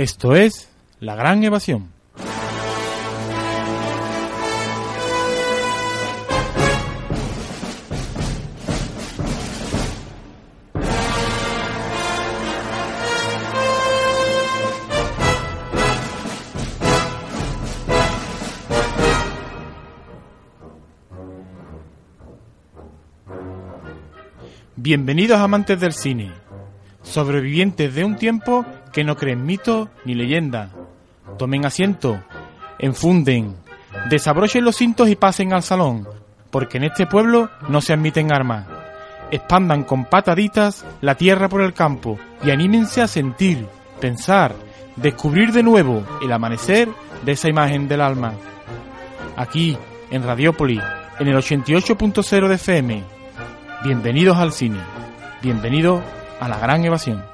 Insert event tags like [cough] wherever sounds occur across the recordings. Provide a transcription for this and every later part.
Esto es La Gran Evasión. Bienvenidos amantes del cine, sobrevivientes de un tiempo que no creen mito ni leyenda. Tomen asiento, enfunden, desabrochen los cintos y pasen al salón, porque en este pueblo no se admiten armas. Expandan con pataditas la tierra por el campo y anímense a sentir, pensar, descubrir de nuevo el amanecer de esa imagen del alma. Aquí, en Radiópolis, en el 88.0 de FM. Bienvenidos al cine. Bienvenidos a la gran evasión.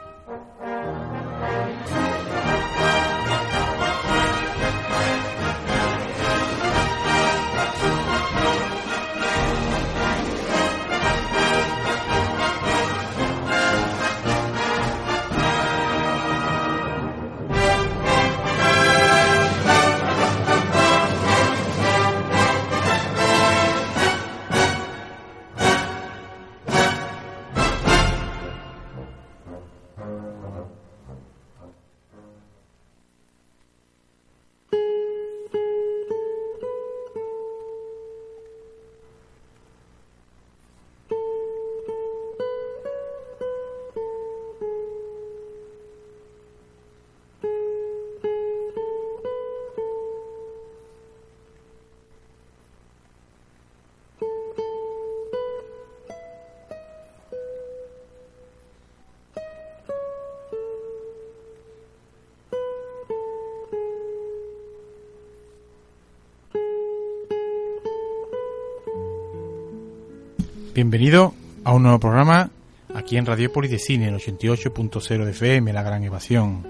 Bienvenido a un nuevo programa aquí en Radiopolis de Cine, el 88.0 de FM, La Gran Evasión.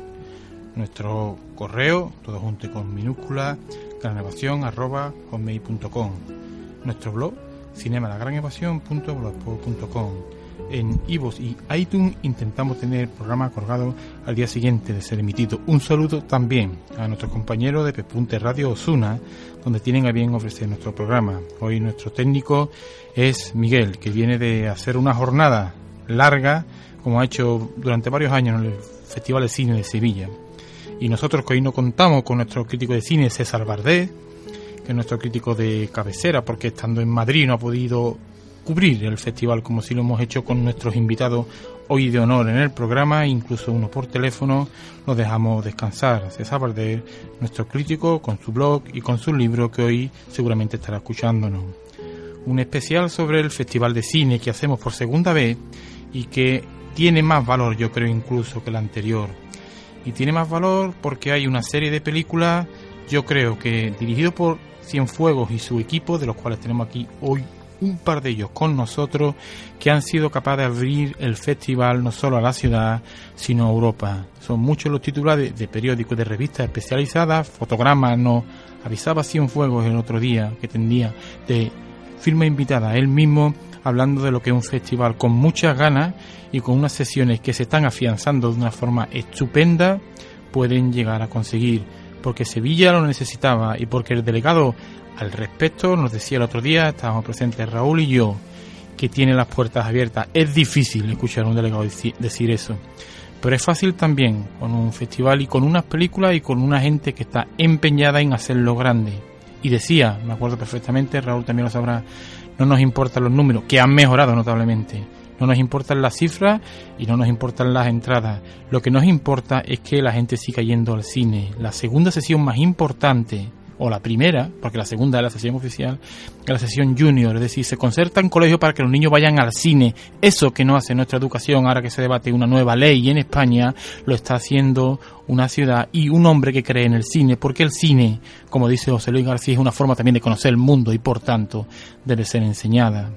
Nuestro correo, todo junto con minúscula, granevasión arroba hotmail.com. Nuestro blog, cinemalagranevasión.blogspot.com. En iVoox y iTunes intentamos tener el programa colgado al día siguiente de ser emitido. Un saludo también a nuestro compañero de Pepunte Radio Osuna, donde tienen a bien ofrecer nuestro programa. Hoy nuestro técnico es Miguel, que viene de hacer una jornada larga, como ha hecho durante varios años en el Festival de Cine de Sevilla. Y nosotros que hoy no contamos con nuestro crítico de cine César Bardé, que es nuestro crítico de cabecera, porque estando en Madrid no ha podido cubrir el festival como si lo hemos hecho con nuestros invitados hoy de honor en el programa, incluso uno por teléfono, lo dejamos descansar. César Bardé, nuestro crítico, con su blog y con su libro que hoy seguramente estará escuchándonos. Un especial sobre el Festival de Cine que hacemos por segunda vez y que tiene más valor, yo creo, incluso que el anterior. Y tiene más valor porque hay una serie de películas, yo creo que dirigido por Cienfuegos y su equipo, de los cuales tenemos aquí hoy un par de ellos con nosotros que han sido capaces de abrir el festival no solo a la ciudad, sino a Europa. Son muchos los titulares de, periódicos, de revistas especializadas, fotogramas, nos avisaba Cienfuegos el otro día que tendría de firma invitada él mismo hablando de lo que es un festival con muchas ganas y con unas sesiones que se están afianzando de una forma estupenda pueden llegar a conseguir porque Sevilla lo necesitaba y porque el delegado al respecto nos decía el otro día, estábamos presentes Raúl y yo, que tiene las puertas abiertas. Es difícil escuchar a un delegado decir eso, pero es fácil también con un festival y con unas películas y con una gente que está empeñada en hacerlo grande. Y decía, me acuerdo perfectamente, Raúl también lo sabrá, no nos importan los números, que han mejorado notablemente. No nos importan las cifras y no nos importan las entradas. Lo que nos importa es que la gente siga yendo al cine. La segunda sesión más importante o la primera, porque la segunda es la sesión oficial, la sesión junior, es decir, se concerta en colegio para que los niños vayan al cine. Eso que no hace nuestra educación, ahora que se debate una nueva ley en España, lo está haciendo una ciudad y un hombre que cree en el cine, porque el cine, como dice José Luis García, es una forma también de conocer el mundo y por tanto debe ser enseñada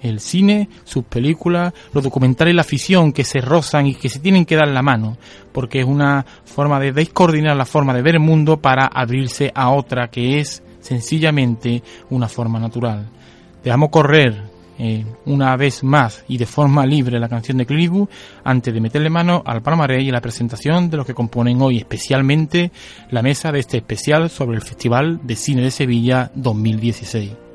el cine, sus películas, los documentales, la ficción que se rozan y que se tienen que dar la mano, porque es una forma de descoordinar la forma de ver el mundo para abrirse a otra que es sencillamente una forma natural. Dejamos correr eh, una vez más y de forma libre la canción de Cliff antes de meterle mano al palmarés y a la presentación de los que componen hoy especialmente la mesa de este especial sobre el Festival de Cine de Sevilla 2016.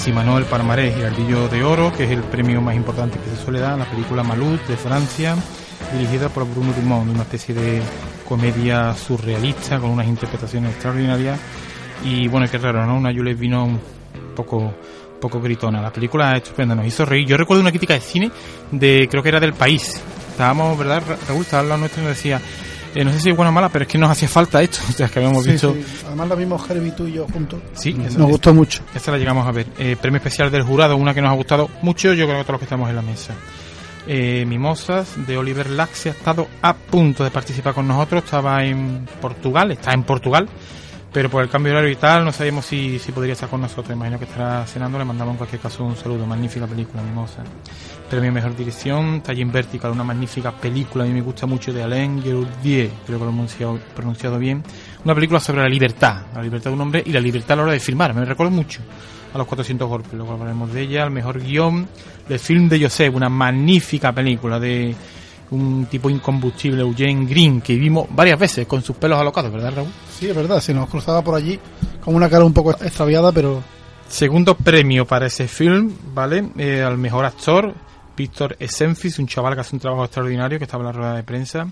Por encima, ¿no? El Palmarés Girardillo de Oro, que es el premio más importante que se suele dar, la película Malut de Francia, dirigida por Bruno Dumont, una especie de comedia surrealista con unas interpretaciones extraordinarias. Y bueno, qué raro, ¿no? Una Jules vino un poco poco gritona. La película es estupenda, nos hizo reír. Yo recuerdo una crítica de cine de, creo que era del país. Estábamos, ¿verdad? Raúl estaba al lado nuestro y nos decía, eh, no sé si es buena o mala, pero es que nos hacía falta esto. [laughs] O sea, que habíamos visto. Además, la vimos Herbie tú y yo juntos. Sí, nos gustó mucho. Esta la llegamos a ver. Eh, premio especial del jurado, una que nos ha gustado mucho, yo creo que todos los que estamos en la mesa. Eh, Mimosas de Oliver Lax ha estado a punto de participar con nosotros. Estaba en Portugal, está en Portugal pero por el cambio de horario y tal no sabíamos si, si podría estar con nosotros. Imagino que estará cenando, le mandamos en cualquier caso un saludo. Magnífica película, mimosa. Premio Mejor Dirección, Tallinn Vertical, una magnífica película, a mí me gusta mucho de Alain Geroudier, creo que lo he pronunciado, pronunciado bien. Una película sobre la libertad, la libertad de un hombre y la libertad a la hora de filmar, me recuerdo mucho a los 400 golpes, luego hablaremos de ella, el mejor guion del film de Joseph, una magnífica película de un tipo incombustible, Eugene Green, que vimos varias veces con sus pelos alocados, ¿verdad, Raúl? Sí, es verdad, se nos cruzaba por allí con una cara un poco extraviada, pero... Segundo premio para ese film, ¿vale? Eh, al mejor actor, Víctor Esenfis, un chaval que hace un trabajo extraordinario, que estaba en la rueda de prensa.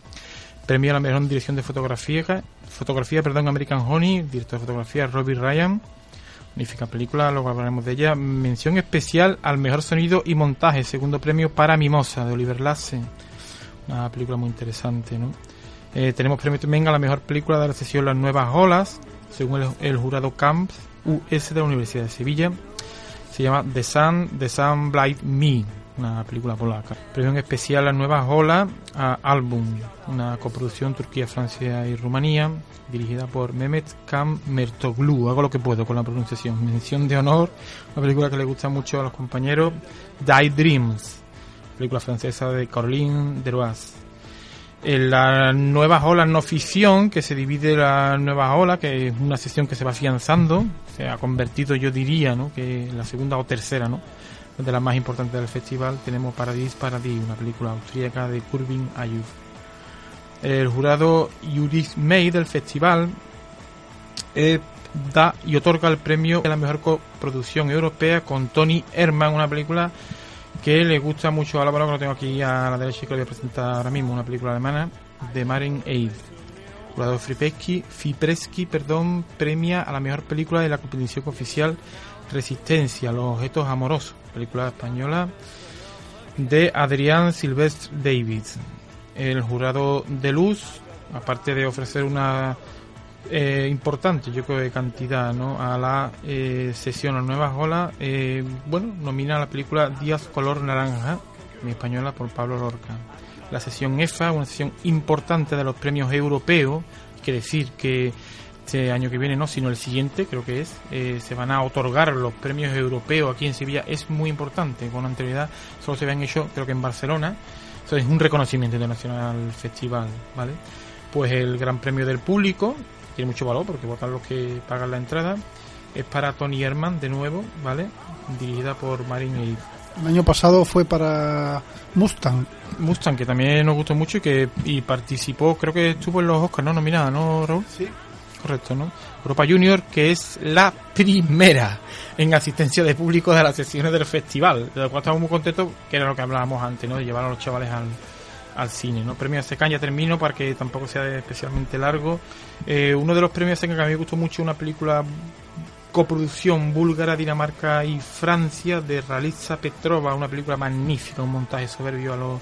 Premio a la mejor dirección de fotografía, fotografía, perdón, American Honey, director de fotografía, Robbie Ryan. Magnífica película, luego hablaremos de ella. Mención especial al mejor sonido y montaje, segundo premio para Mimosa, de Oliver Lassen una película muy interesante, ¿no? Eh, tenemos premio también a la mejor película de la sesión Las Nuevas Olas, según el, jurado Camps US de la Universidad de Sevilla. Se llama The Sun, The Sun Blind Me, una película polaca. Premio en especial Las Nuevas Olas a Album, una coproducción Turquía, Francia y Rumanía, dirigida por Mehmet Kam Mertoglu. Hago lo que puedo con la pronunciación. Mención de honor, una película que le gusta mucho a los compañeros, Die Dreams película francesa de Caroline Deroise. En la nueva ola no ficción, que se divide la nueva ola, que es una sesión que se va afianzando, se ha convertido, yo diría, ¿no? que la segunda o tercera, ¿no? De las más importantes del festival, tenemos Paradis Paradis, una película austríaca de Kurvin Ayuf. El jurado Juris May del festival eh, da y otorga el premio de la mejor coproducción europea con Tony Herman, una película que le gusta mucho a la que lo tengo aquí a la derecha y que lo voy a presentar ahora mismo, una película alemana de Maren Eid. Jurado Fripeski, Fipreski, perdón, premia a la mejor película de la competición oficial Resistencia, Los objetos amorosos, película española de Adrián Silvestre David. El jurado de luz, aparte de ofrecer una eh, importante, yo creo, cantidad ¿no? a la eh, sesión a Nuevas Olas. Eh, bueno, nomina la película Díaz Color Naranja, en española por Pablo Lorca. La sesión EFA, una sesión importante de los premios europeos, quiere decir que este año que viene no, sino el siguiente, creo que es, eh, se van a otorgar los premios europeos aquí en Sevilla. Es muy importante, con anterioridad solo se habían hecho, creo que en Barcelona. Eso es un reconocimiento internacional al festival, ¿vale? pues el Gran Premio del Público, tiene mucho valor porque votan los que pagan la entrada. Es para Tony Herman de nuevo, ¿vale? Dirigida por Marin y El año pasado fue para Mustang. Mustang, que también nos gustó mucho y que y participó, creo que estuvo en los Oscars, ¿no? Nominada, ¿no, Raúl? Sí. Correcto, ¿no? Europa Junior, que es la primera en asistencia de público de las sesiones del festival, de lo cual estamos muy contentos, que era lo que hablábamos antes, ¿no? De llevar a los chavales al, al cine, ¿no? Premio Secan, ya termino para que tampoco sea especialmente largo. Eh, uno de los premios Secan que a mí me gustó mucho, una película coproducción búlgara, Dinamarca y Francia de Ralitza Petrova, una película magnífica, un montaje soberbio a los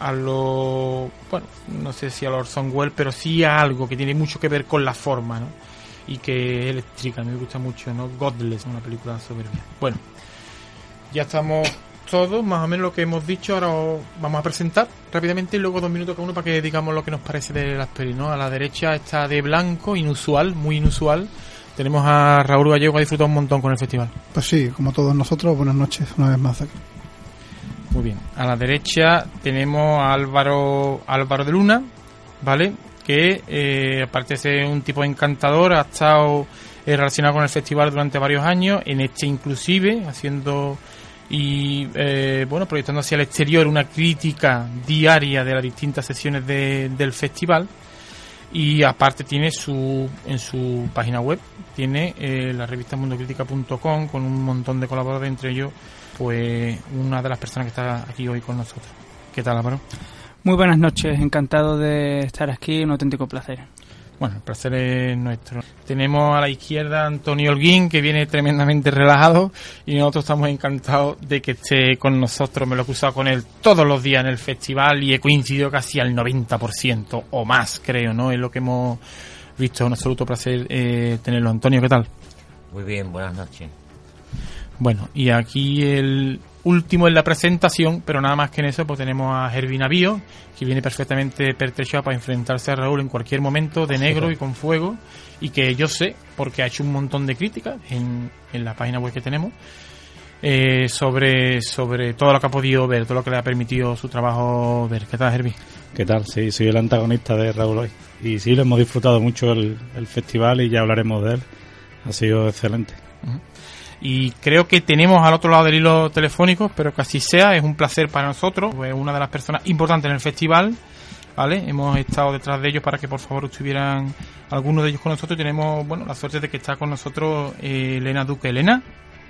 a lo bueno no sé si a los Orson Welles pero sí a algo que tiene mucho que ver con la forma ¿no? y que es eléctrica me gusta mucho no Godless una película soberbia bueno ya estamos todos más o menos lo que hemos dicho ahora os vamos a presentar rápidamente y luego dos minutos cada uno para que digamos lo que nos parece de las pelis ¿no? a la derecha está de blanco inusual muy inusual tenemos a Raúl Gallego que ha disfrutado un montón con el festival Pues sí, como todos nosotros, buenas noches una vez más aquí. Muy bien. A la derecha tenemos a Álvaro, Álvaro de Luna, ¿vale? Que eh, aparte de ser un tipo encantador, ha estado eh, relacionado con el festival durante varios años, en este inclusive, haciendo y eh, bueno, proyectando hacia el exterior una crítica diaria de las distintas sesiones de- del festival. Y aparte tiene su en su página web, tiene eh, la revista mundocritica.com con un montón de colaboradores, entre ellos pues una de las personas que está aquí hoy con nosotros. ¿Qué tal, Álvaro? Muy buenas noches, encantado de estar aquí, un auténtico placer. Bueno, el placer es nuestro. Tenemos a la izquierda a Antonio Holguín, que viene tremendamente relajado, y nosotros estamos encantados de que esté con nosotros. Me lo he cruzado con él todos los días en el festival y he coincidido casi al 90% o más, creo, ¿no? Es lo que hemos visto. Un absoluto placer eh, tenerlo. Antonio, ¿qué tal? Muy bien, buenas noches. Bueno, y aquí el último en la presentación, pero nada más que en eso, pues tenemos a Herbie Navío, que viene perfectamente pertrechado para enfrentarse a Raúl en cualquier momento, de negro y con fuego, y que yo sé, porque ha hecho un montón de críticas en, en la página web que tenemos, eh, sobre, sobre todo lo que ha podido ver, todo lo que le ha permitido su trabajo ver. ¿Qué tal, Herbie? ¿Qué tal? Sí, soy el antagonista de Raúl hoy. Y sí, lo hemos disfrutado mucho el, el festival y ya hablaremos de él. Ha sido excelente. Y creo que tenemos al otro lado del hilo telefónico, pero que así sea, es un placer para nosotros. Es una de las personas importantes en el festival, ¿vale? Hemos estado detrás de ellos para que por favor estuvieran algunos de ellos con nosotros. Y tenemos, bueno, la suerte de que está con nosotros eh, Elena Duque. Elena,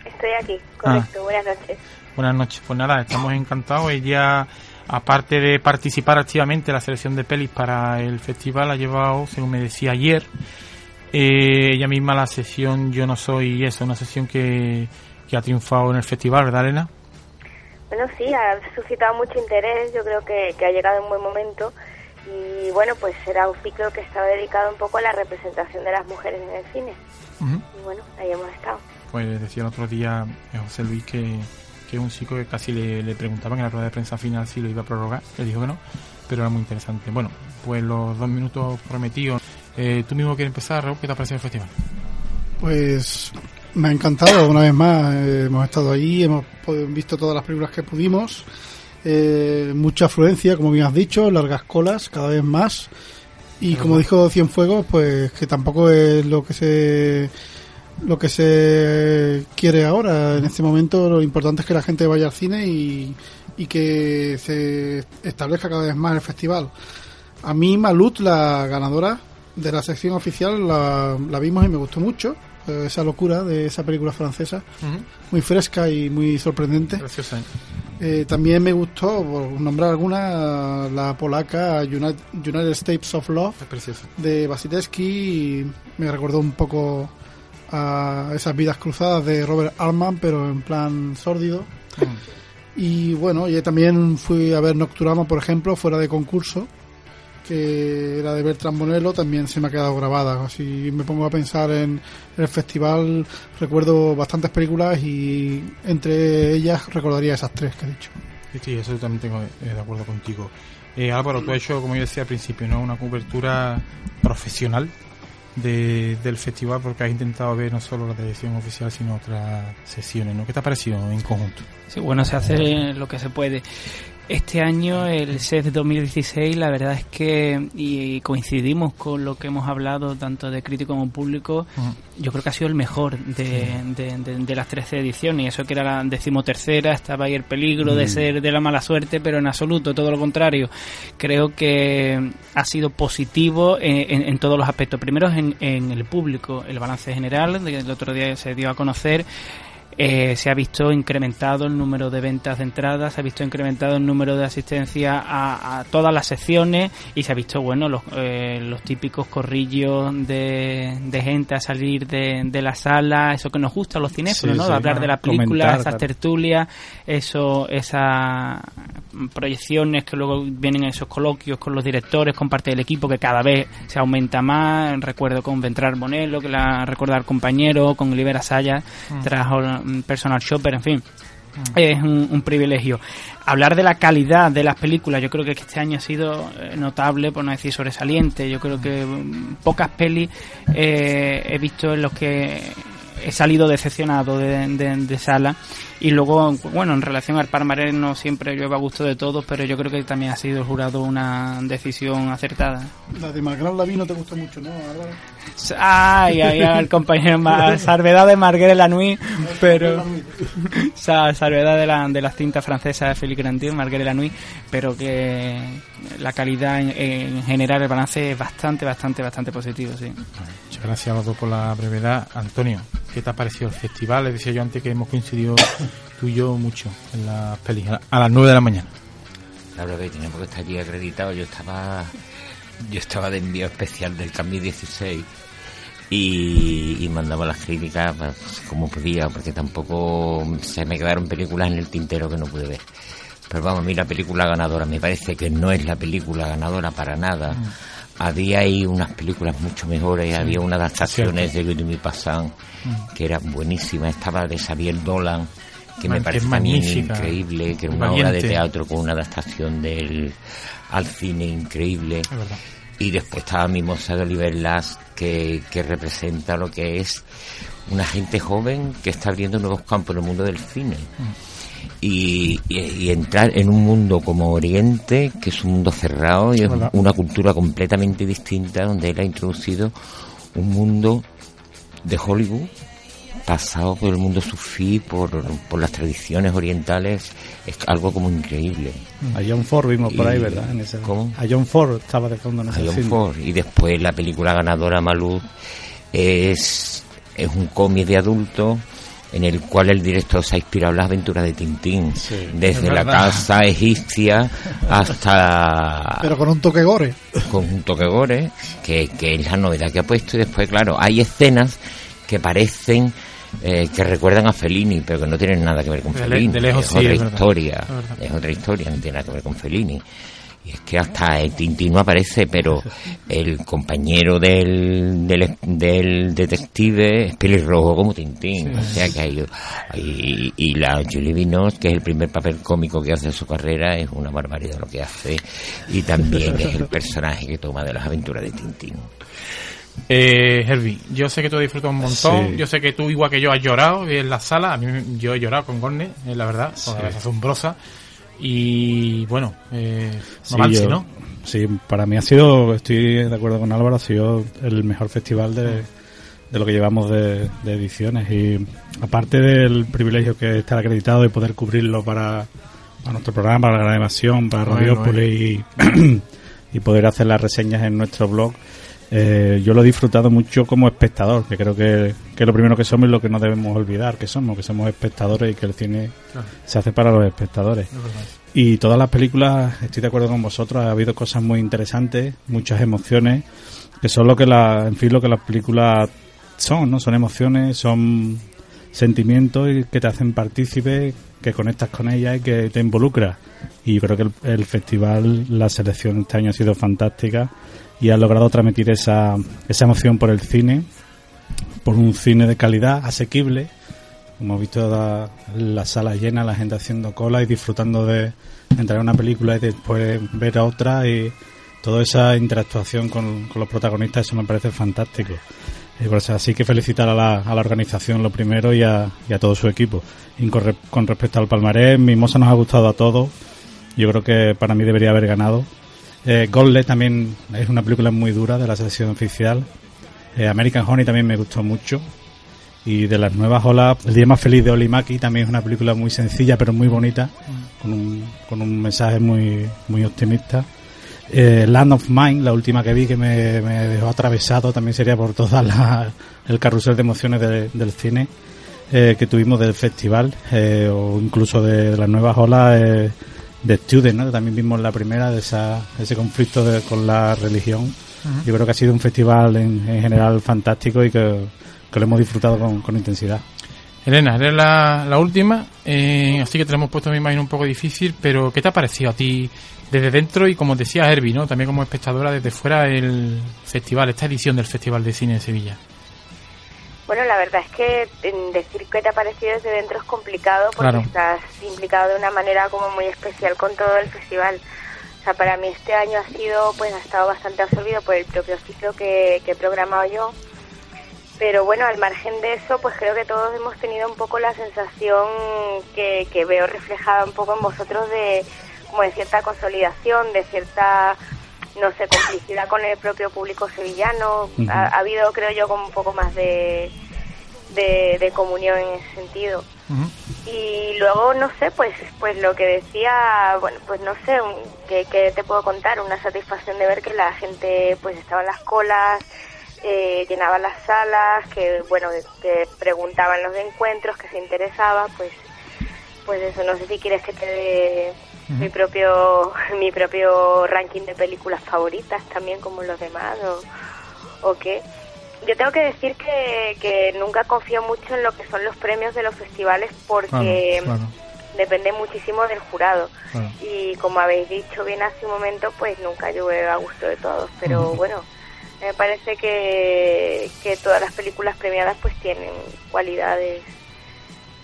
Estoy aquí, correcto. Buenas noches. buenas noches. Pues nada, estamos encantados. Ella, aparte de participar activamente en la selección de pelis para el festival, ha llevado, según me decía ayer, eh, ella misma la sesión Yo no soy eso, una sesión que, que ha triunfado en el festival, ¿verdad, Elena? Bueno, sí, ha suscitado mucho interés. Yo creo que, que ha llegado en un buen momento. Y bueno, pues será un ciclo que estaba dedicado un poco a la representación de las mujeres en el cine. Y bueno, ahí hemos estado. Pues decía el otro día eh, José Luis que, que un chico que casi le, le preguntaban en la rueda de prensa final si lo iba a prorrogar. Le dijo que no, pero era muy interesante. Bueno, pues los dos minutos prometidos. Eh, ¿Tú mismo quieres empezar, Raúl? ¿Qué te ha parecido el festival? Pues me ha encantado, una vez más. eh, hemos estado ahí, hemos visto todas las películas que pudimos. eh, mucha afluencia, como bien has dicho, largas colas, cada vez más. Y como dijo Cienfuegos, pues que tampoco es lo que se lo que se quiere ahora. En este momento lo importante es que la gente vaya al cine y, y que se establezca cada vez más el festival. A mí Malut, la ganadora de la sección oficial, la, la vimos y me gustó mucho. eh, Esa locura de esa película francesa, muy fresca y muy sorprendente. ¿eh? Eh, también me gustó, por nombrar alguna, la polaca United, United States of Love de Basiteski. Me recordó un poco a esas vidas cruzadas de Robert Altman, pero en plan sórdido. Y bueno, yo también fui a ver Nocturama, por ejemplo, fuera de concurso, que era de Bertrand Bonello, también se me ha quedado grabada. Si me pongo a pensar en el festival, recuerdo bastantes películas y entre ellas recordaría esas tres que he dicho. Sí, sí, eso también tengo eh, de acuerdo contigo. Eh, Álvaro, tú has hecho, como yo decía al principio, ¿no? una cobertura profesional de, del festival porque has intentado ver no solo la televisión oficial, sino otras sesiones. ¿no? ¿Qué te ha parecido en conjunto? Sí, bueno, se hace lo que se puede. Este año, el CEF 2016, la verdad es que, y coincidimos con lo que hemos hablado tanto de crítico como público, yo creo que ha sido el mejor de, de, las 13 ediciones. Y eso que era la decimotercera, estaba ahí el peligro de mm. ser de la mala suerte, pero en absoluto, todo lo contrario. Creo que ha sido positivo en, todos los aspectos. Primero en, en el público, el balance general, el otro día se dio a conocer eh, se ha visto incrementado el número de ventas de entradas, se ha visto incrementado el número de asistencia a, todas las secciones y se ha visto, bueno, los, eh, los típicos corrillos de, gente a salir de, la sala, eso que nos gusta a los cinéfilos, ¿no? hablar de la película, esas tertulias, eso, esas proyecciones que luego vienen en esos coloquios con los directores, con parte del equipo que cada vez se aumenta más. Recuerdo con Ventral Bonello, que la recuerda al compañero, con Olivera Saya, mm. trajo personal shopper, en fin. Es un, privilegio. Hablar de la calidad de las películas, yo creo que este año ha sido eh, notable, por no decir sobresaliente. Yo creo que mm, pocas pelis eh, he visto en los que he salido decepcionado de, de sala y luego, bueno, en relación al Palmarés no siempre llueve a gusto de todos, pero yo creo que también ha sido el jurado una decisión acertada. La de Margaret la no te gustó mucho, ¿no? Ay, ay, el compañero, [laughs] salvedad de Marguerite Lanui, pero... [laughs] salvedad de la, de las cintas francesas de Félix Grandier, Marguerite Lanui, pero que la calidad en, general, el balance es bastante, bastante, bastante positivo, sí. Muchas gracias a los dos por la brevedad. Antonio, ¿qué te ha parecido el festival? Les decía yo antes que hemos coincidido tú y yo mucho en las pelis, a las 9 de la mañana. Claro que tenemos que estar aquí acreditado. Yo estaba yo estaba de envío especial del Cambio 16 y, mandaba las críticas pues, como podía, porque tampoco se me quedaron películas en el tintero que no pude ver. Pero vamos, a mí la película ganadora me parece que no es la película ganadora para nada. Mm. Había ahí unas películas mucho mejores, había unas adaptaciones de Guillermo Passan mm. que eran buenísimas. Estaba de Xavier Dolan, que me parece también increíble, que era una obra de teatro con una adaptación del al cine increíble. Y después estaba Mimosa de Oliver que, que representa lo que es una gente joven que está abriendo nuevos campos en el mundo del cine. Mm. Y, y, entrar en un mundo como Oriente, que es un mundo cerrado y es una cultura completamente distinta, donde él ha introducido un mundo de Hollywood pasado por el mundo sufí, por, por las tradiciones orientales, es algo como increíble. A John Ford vimos por ahí, ¿verdad? ¿Cómo? A John Ford estaba de fondo en ese A John Ford. Y después la película ganadora Malú es, es un cómic de adulto en el cual el director se ha inspirado en las aventuras de Tintín, desde la casa egipcia hasta... Pero con un toque gore. Con un toque gore, que, que es la novedad que ha puesto, y después, claro, hay escenas que parecen eh, que recuerdan a Fellini, pero que no tienen nada que ver con Fellini. es otra historia, es, otra historia, no tiene nada que ver con Fellini. Y es que hasta el Tintín no aparece, pero el compañero del, del, detective es pelirrojo como Tintín. O sea que hay, y, la Julie Vinos, que es el primer papel cómico que hace en su carrera, es una barbaridad lo que hace. Y también es el personaje que toma de las aventuras de Tintín. Eh, Herbie, yo sé que tú disfrutas un montón. Yo sé que tú, igual que yo, has llorado en la sala. A mí, yo he llorado con Gorne, eh, la verdad, porque es asombrosa. Y bueno, eh, ¿no? Sí, para mí ha sido, estoy de acuerdo con Álvaro, ha sido el mejor festival de, de lo que llevamos de, ediciones. Y aparte del privilegio que estar acreditado y poder cubrirlo para, nuestro programa, para la animación, para Radio y, [clears throat] y poder hacer las reseñas en nuestro blog eh, yo lo he disfrutado mucho como espectador, que creo que, que, lo primero que somos es lo que no debemos olvidar, que somos, que somos espectadores y que el cine se hace para los espectadores. Y todas las películas, estoy de acuerdo con vosotros, ha habido cosas muy interesantes, muchas emociones, que son lo que la, en fin, lo que las películas son, ¿no? Son emociones, son sentimientos que te hacen partícipe, que conectas con ellas y que te involucras. Y yo creo que el, el festival, la selección este año ha sido fantástica y ha logrado transmitir esa, esa emoción por el cine, por un cine de calidad, asequible. Hemos visto la, la sala llena, la gente haciendo cola y disfrutando de, entrar a una película y después ver a otra y toda esa interactuación con, los protagonistas, eso me parece fantástico. Por así que felicitar a la, a la organización lo primero y a, y a todo su equipo. Con, respecto al palmarés, Mimosa nos ha gustado a todos yo creo que para mí debería haber ganado. Eh, también es una película muy dura de la sesión oficial. Eh, American Honey también me gustó mucho. Y de las nuevas olas, El día más feliz de Oli Maki también es una película muy sencilla pero muy bonita, con un, con un mensaje muy, muy optimista. Eh, Land of Mine, la última que vi que me, dejó atravesado, también sería por toda la, el carrusel de emociones de- del cine eh, que tuvimos del festival, eh, o incluso de, las nuevas olas de Student, ¿no? que también vimos la primera de esa, ese conflicto de- con la religión. Yo creo que ha sido un festival en, en general fantástico y que, que lo hemos disfrutado con, con intensidad. Elena, eres la, la última, eh, así que te lo hemos puesto, me imagino, un poco difícil, pero ¿qué te ha parecido a ti desde dentro y, como decía Herbie, ¿no? también como espectadora desde fuera el festival, esta edición del Festival de Cine de Sevilla? Bueno, la verdad es que decir qué te ha parecido desde dentro es complicado porque Claro. estás implicado de una manera como muy especial con todo el festival. O sea, para mí este año ha sido, pues ha estado bastante absorbido por el propio ciclo que, que he programado yo. Pero bueno, al margen de eso, pues creo que todos hemos tenido un poco la sensación que, que veo reflejada un poco en vosotros de como de cierta consolidación, de cierta, no sé, complicidad con el propio público sevillano. Ha, ha habido, creo yo, como un poco más de, de, de comunión en ese sentido. Y luego, no sé, pues pues lo que decía, bueno, pues no sé, un- ¿qué, qué te puedo contar? Una satisfacción de ver que la gente pues estaba en las colas, eh, llenaban las salas, que bueno, que preguntaban los encuentros, que se interesaba, pues pues eso, no sé si quieres que te dé mi propio [laughs] mi propio ranking de películas favoritas también como los demás o, o qué. Yo tengo que decir que, que nunca confío mucho en lo que son los premios de los festivales porque Claro, claro. depende muchísimo del jurado. Claro. Y como habéis dicho bien hace un momento, pues nunca llueve a gusto de todos. Pero bueno, me parece que, que todas las películas premiadas pues tienen cualidades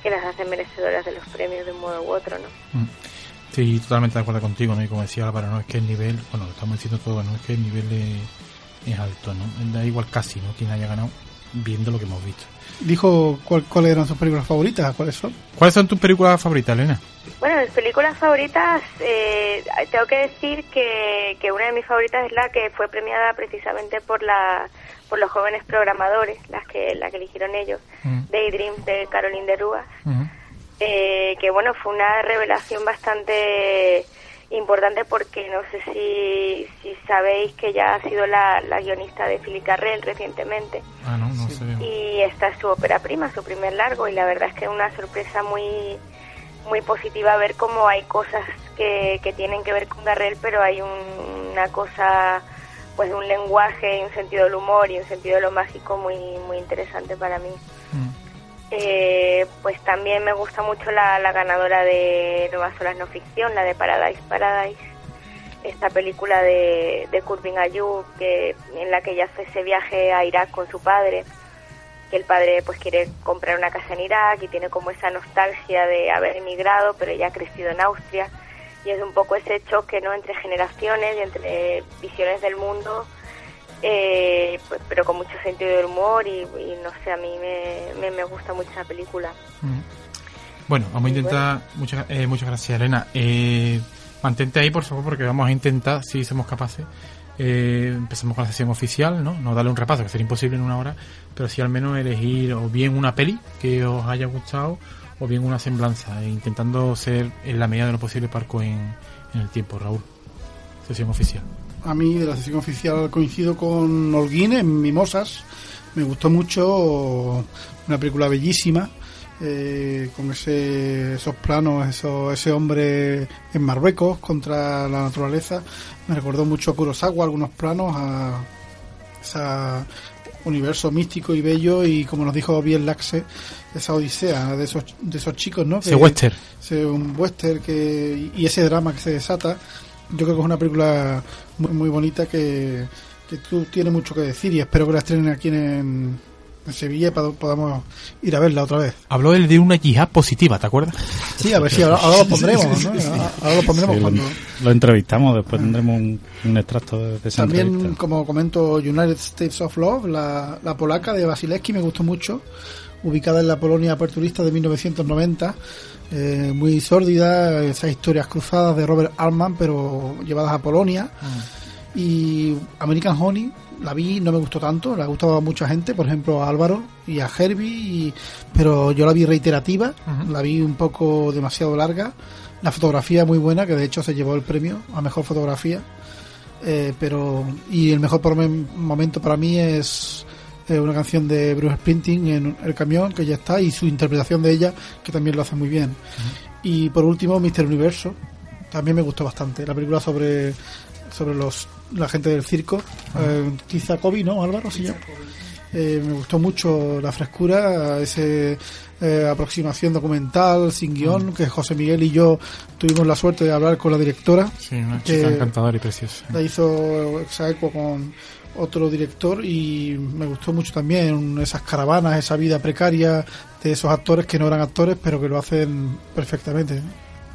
que las hacen merecedoras de los premios de un modo u otro, ¿no? Mm. Estoy totalmente de acuerdo contigo, ¿no? Y como decía Álvaro, no es que el nivel, bueno, lo estamos diciendo todo, no es que el nivel es, es alto, ¿no? Da igual casi, ¿no? Quien haya ganado viendo lo que hemos visto. Dijo cuál- cuáles eran sus películas favoritas, cuáles son. ¿Cuáles son tus películas favoritas, Elena? Bueno, mis películas favoritas, eh, tengo que decir que, que una de mis favoritas es la que fue premiada precisamente por la por los jóvenes programadores, las que la que eligieron ellos, Mm. Daydream de Caroline de. Ujú. Eh, que bueno, fue una revelación bastante importante porque no sé si, si sabéis que ya ha sido la, la guionista de Philip Carrell recientemente Ah, no, no sé. y esta es su ópera prima, su primer largo y la verdad es que es una sorpresa muy muy positiva ver cómo hay cosas que, que tienen que ver con Garrel, pero hay un- una cosa pues de un lenguaje y un sentido del humor y un sentido de lo mágico muy muy interesante para mí. Eh, pues también me gusta mucho la, la ganadora de Nuevas Olas No Ficción, la de Paradise Paradise, esta película de, de Kurvin Ayub, que, en la que ella hace ese viaje a Irak con su padre, que el padre pues quiere comprar una casa en Irak y tiene como esa nostalgia de haber emigrado, pero ella ha crecido en Austria, y es un poco ese choque ¿no? entre generaciones y entre visiones del mundo eh, pues, pero con mucho sentido del humor y, y no sé, a mí me, me, me gusta mucho esa película. Mm. Bueno, vamos a intentar. Muchas, eh, muchas gracias, Elena. Eh, mantente ahí, por favor, porque vamos a intentar, si somos capaces. Eh, empezamos con la sesión oficial, ¿no? No darle un repaso, que sería imposible en una hora, pero sí al menos elegir o bien una peli que os haya gustado o bien una semblanza, e intentando ser en la medida de lo posible parco en, en el tiempo, Raúl. Sesión oficial. A mí de la sesión oficial coincido con Holguín en Mimosas. Me gustó mucho, una película bellísima, eh, con ese, esos planos, eso, ese hombre en Marruecos contra la naturaleza. Me recordó mucho a Kurosawa, algunos planos, a ese universo místico y bello y como nos dijo bien Laxe, esa odisea de esos, de esos chicos, ¿no? Ese western. ese- un western que y ese drama que se desata yo creo que es una película muy, muy bonita que, que tú tienes mucho que decir y espero que la estrenen aquí en, en Sevilla pod- podamos ir a verla otra vez Habló él de una yihad positiva, ¿te acuerdas? sí a ver si ahora, ahora lo pondremos ¿no? ahora lo pondremos Sí, lo, cuando lo entrevistamos, después tendremos un, un extracto de, de esa también entrevista. como comento United States of Love la, la polaca de Basileski me gustó mucho ubicada en la Polonia aperturista de 1990. eh, muy sórdida, esas historias cruzadas de Robert Altman, pero llevadas a Polonia. Y American Honey, la vi, no me gustó tanto, le ha gustado a mucha gente, por ejemplo a Álvaro y a Herbie, y- pero yo la vi reiterativa, la vi un poco demasiado larga. La fotografía muy buena, que de hecho se llevó el premio a mejor fotografía. Eh, pero y el mejor momento para mí es eh, una canción de Bruce Springsteen en el camión que ya está y su interpretación de ella que también lo hace muy bien. Y por último Mister Universo también me gustó bastante. La película sobre sobre los la gente del circo eh, Tiza Kobe no Álvaro sí ya Eh, me gustó mucho la frescura, ese eh, aproximación documental sin guion, que José Miguel y yo tuvimos la suerte de hablar con la directora. Sí, una chica encantadora y preciosa. La hizo Exaequo con otro director y me gustó mucho también esas caravanas, esa vida precaria de esos actores que no eran actores, pero que lo hacen perfectamente.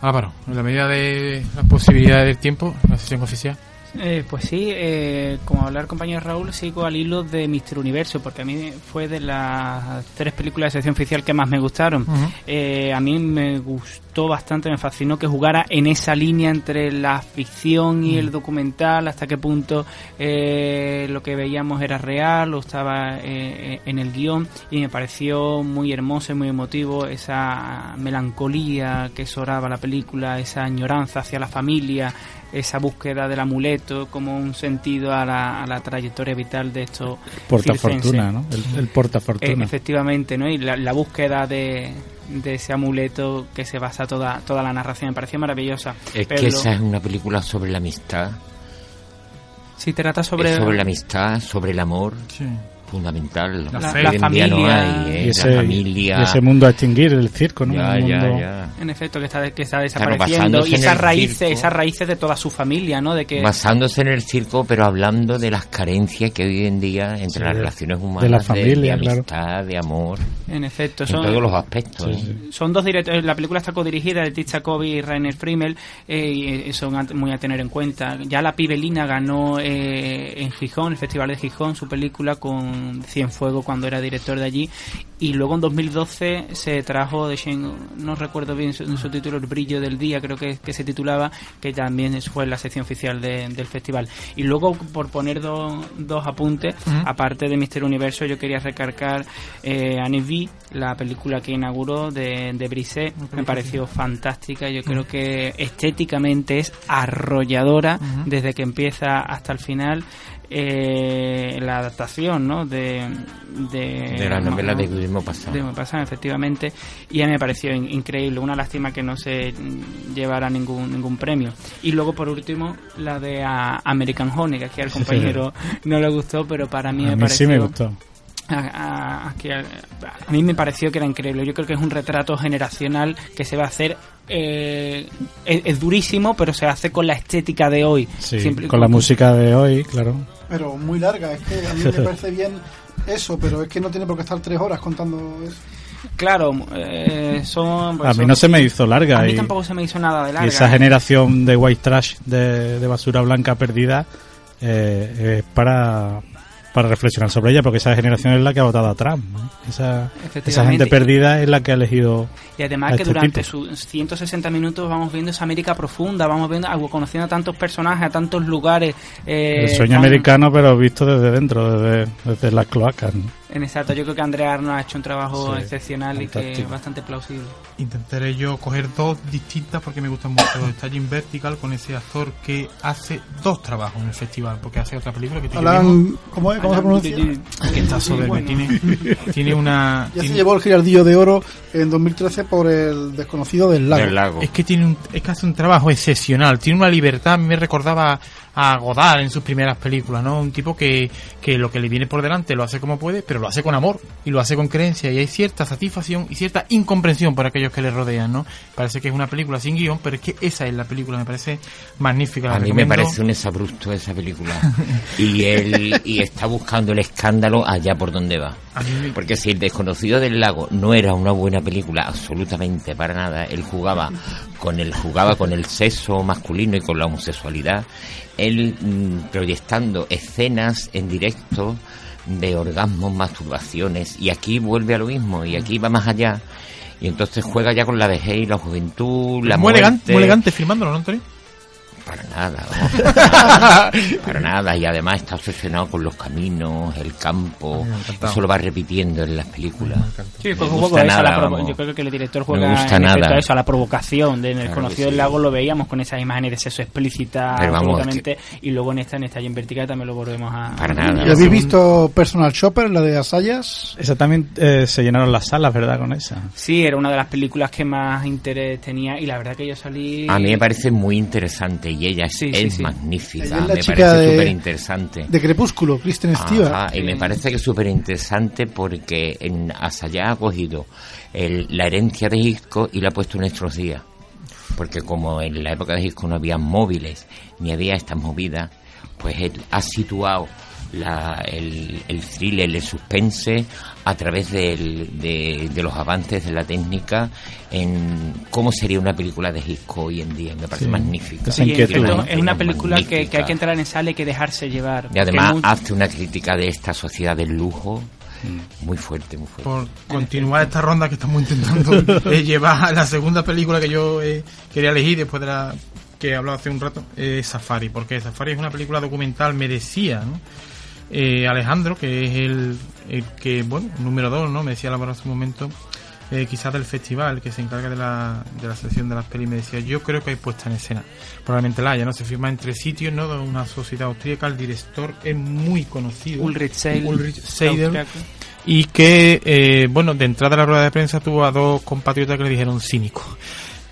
Álvaro, en la medida de la posibilidad del tiempo, la sesión oficial. Eh, pues sí, eh, como hablar compañero Raúl, sigo al hilo de Mister Universo, porque a mí fue de las tres películas de sección oficial que más me gustaron. Eh, a mí me gustó bastante, me fascinó que jugara en esa línea entre la ficción y el documental, hasta qué punto eh, lo que veíamos era real o estaba eh, en el guion, y me pareció muy hermoso y muy emotivo esa melancolía que soraba la película, esa añoranza hacia la familia, esa búsqueda del amuleto como un sentido a la, a la trayectoria vital de estos Porta circenses. fortuna, ¿no? El, el porta Eh, fortuna. efectivamente, ¿no? Y la, la búsqueda de, de ese amuleto que se basa toda, toda la narración me pareció maravillosa. Es Pero que esa es una película sobre la amistad. si trata sobre, Es sobre la amistad, sobre el amor, Sí. Fundamental. La La- fe. la Hoy en día no familia. hay, ¿eh? y, La ese, familia. y ese mundo a extinguir, el circo, ¿no? ya, Un ya, mundo- ya. en efecto que está que está Claro, desapareciendo y esas raíces circo. esas raíces de toda su familia no de que Basándose en el circo, pero hablando de las carencias que hoy en día entre Sí, las de- relaciones de humanas, la familia, de, claro. amistad, de amor, en efecto en son todos los aspectos. Sí, ¿eh? sí. son dos directores la película está codirigida de Tisha Kobe y Rainer Frimmel eh, y eh, son muy a tener en cuenta ya la Pibelina ganó eh, en Gijón el festival de Gijón su película con Cienfuegos cuando era director de allí. Y luego en 2012 se trajo de Shen, no recuerdo bien su, su título El brillo del día creo que, que se titulaba que también fue la sección oficial de- del festival. Y luego por poner dos dos apuntes aparte de Mister Universo yo quería recargar eh, Annie V la película que inauguró de, de Brisset me pareció fantástica. Yo creo que estéticamente es arrolladora desde que empieza hasta el final eh, la adaptación ¿no? de, de, De la novela ¿no? de Guillermo Pasado. de efectivamente, y a mí me pareció in- increíble. Una lástima que no se llevara ningún ningún premio. Y luego, por último, la de American Honey, que aquí al compañero no le gustó, pero para mí A me mí pareció... sí me gustó. A, a- a- que a- a mí me pareció que era increíble. Yo creo que es un retrato generacional que se va a hacer. eh, es, es durísimo, pero se hace con la estética de hoy. Sí, Siempre- con la música de hoy, claro. Pero muy larga, es que a mí me parece bien eso, pero es que no tiene por qué estar tres horas contando eso. Claro, eh, son. pues a mí son- no se me hizo larga. A mí y, tampoco se me hizo nada de y larga. esa generación de white trash, de, de basura blanca perdida, eh, es para, para reflexionar sobre ella, porque esa generación es la que ha votado a Trump. ¿no? Esa, gente perdida es la que ha elegido Y además a que este durante tipo. sus 160 minutos vamos viendo esa América profunda, vamos viendo, algo, conociendo a tantos personajes, a tantos lugares. eh, el sueño americano, pero visto desde dentro, desde, desde las cloacas. ¿no? En exacto, yo creo que Andrea Arno ha hecho un trabajo Sí, excepcional y que fantástico. es bastante plausible. Intentaré yo coger dos distintas porque me gustan mucho. Está Jim Vertical con ese actor que hace dos trabajos en el festival, porque hace otra película que viendo, Alan, ¿cómo, es? ¿Cómo se pronuncia? que está soberbio. bueno. Tiene, tiene una. [laughs] Ya se tiene- llevó el Girardillo de Oro en 2013 por el desconocido del lago. Del lago. Es que tiene un, es que hace un trabajo excepcional, tiene una libertad, a mí me recordaba a Godard en sus primeras películas, ¿no? Un tipo que, que lo que le viene por delante lo hace como puede, pero lo hace con amor y lo hace con creencia y hay cierta satisfacción y cierta incomprensión por aquellos que le rodean, ¿no? Parece que es una película sin guion, pero es que esa es la película, me parece magnífica. la A mí me parece un exabrupto esa película. y él y está buscando el escándalo allá por donde va. Porque si El desconocido del lago no era una buena película, absolutamente para nada, él jugaba con el jugaba con el sexo masculino y con la homosexualidad, él mm, proyectando escenas en directo de orgasmos, masturbaciones, y aquí vuelve a lo mismo, y aquí va más allá, y entonces juega ya con la vejez y la juventud, la muy muerte. elegante, muy elegante filmándolo, ¿no, Antonio? Para nada, [laughs] para nada. Y además está obsesionado con los caminos, el campo. Eso lo va repitiendo en las películas. Sí, pues un poco la provo- yo creo que el director Me juega gusta en efecto nada. a eso, a la provocación. De, en el Claro conocido del sí. lago lo veíamos con esas imágenes de sexo explícita vamos, absolutamente, y luego en esta, en esta y en vertical también lo volvemos a... Para nada. ¿Y habéis visto Personal Shopper, la de Asayas? Esa también eh, se llenaron las salas, ¿verdad? Con esa. Sí, era una de las películas que más interés tenía y la verdad que yo salí... A mí me parece muy interesante y ella es, Sí, sí, es sí. magnífica. Ella es la me chica parece súper interesante. De Crepúsculo, Kristen Stewart. Ajá, y me parece que es súper interesante porque en Asaya ha cogido el- la herencia de Hitchcock y la ha puesto en nuestros días. Porque como en la época de Hitchcock no había móviles ni había estas movidas, pues él ha situado la- el, el thriller, el suspense a través del- de, de los avances de la técnica en cómo sería una película de Hitchcock hoy en día. Me parece Sí. magnífica. Es una película que, que hay que entrar en sala y que dejarse llevar. Y además hace una crítica de esta sociedad del lujo muy fuerte, muy fuerte. Por continuar esta ronda que estamos intentando [laughs] eh, llevar a la segunda película que yo eh, quería elegir después de la que he hablado hace un rato, es Safari, porque Safari es una película documental, merecía, ¿no? Eh, Alejandro, que es el, el que, bueno, número dos, ¿no? Me decía la hace un momento, eh, quizás del festival, que se encarga de la, de la sección de las pelis, me decía, yo creo que hay puesta en escena. Probablemente la haya, ¿no? Se firma entre sitios, ¿no? De una sociedad austríaca, el director es muy conocido. Ulrich Seidel, Ulrich Seidel, y que, eh, bueno, de entrada a la rueda de prensa tuvo a dos compatriotas que le dijeron cínico.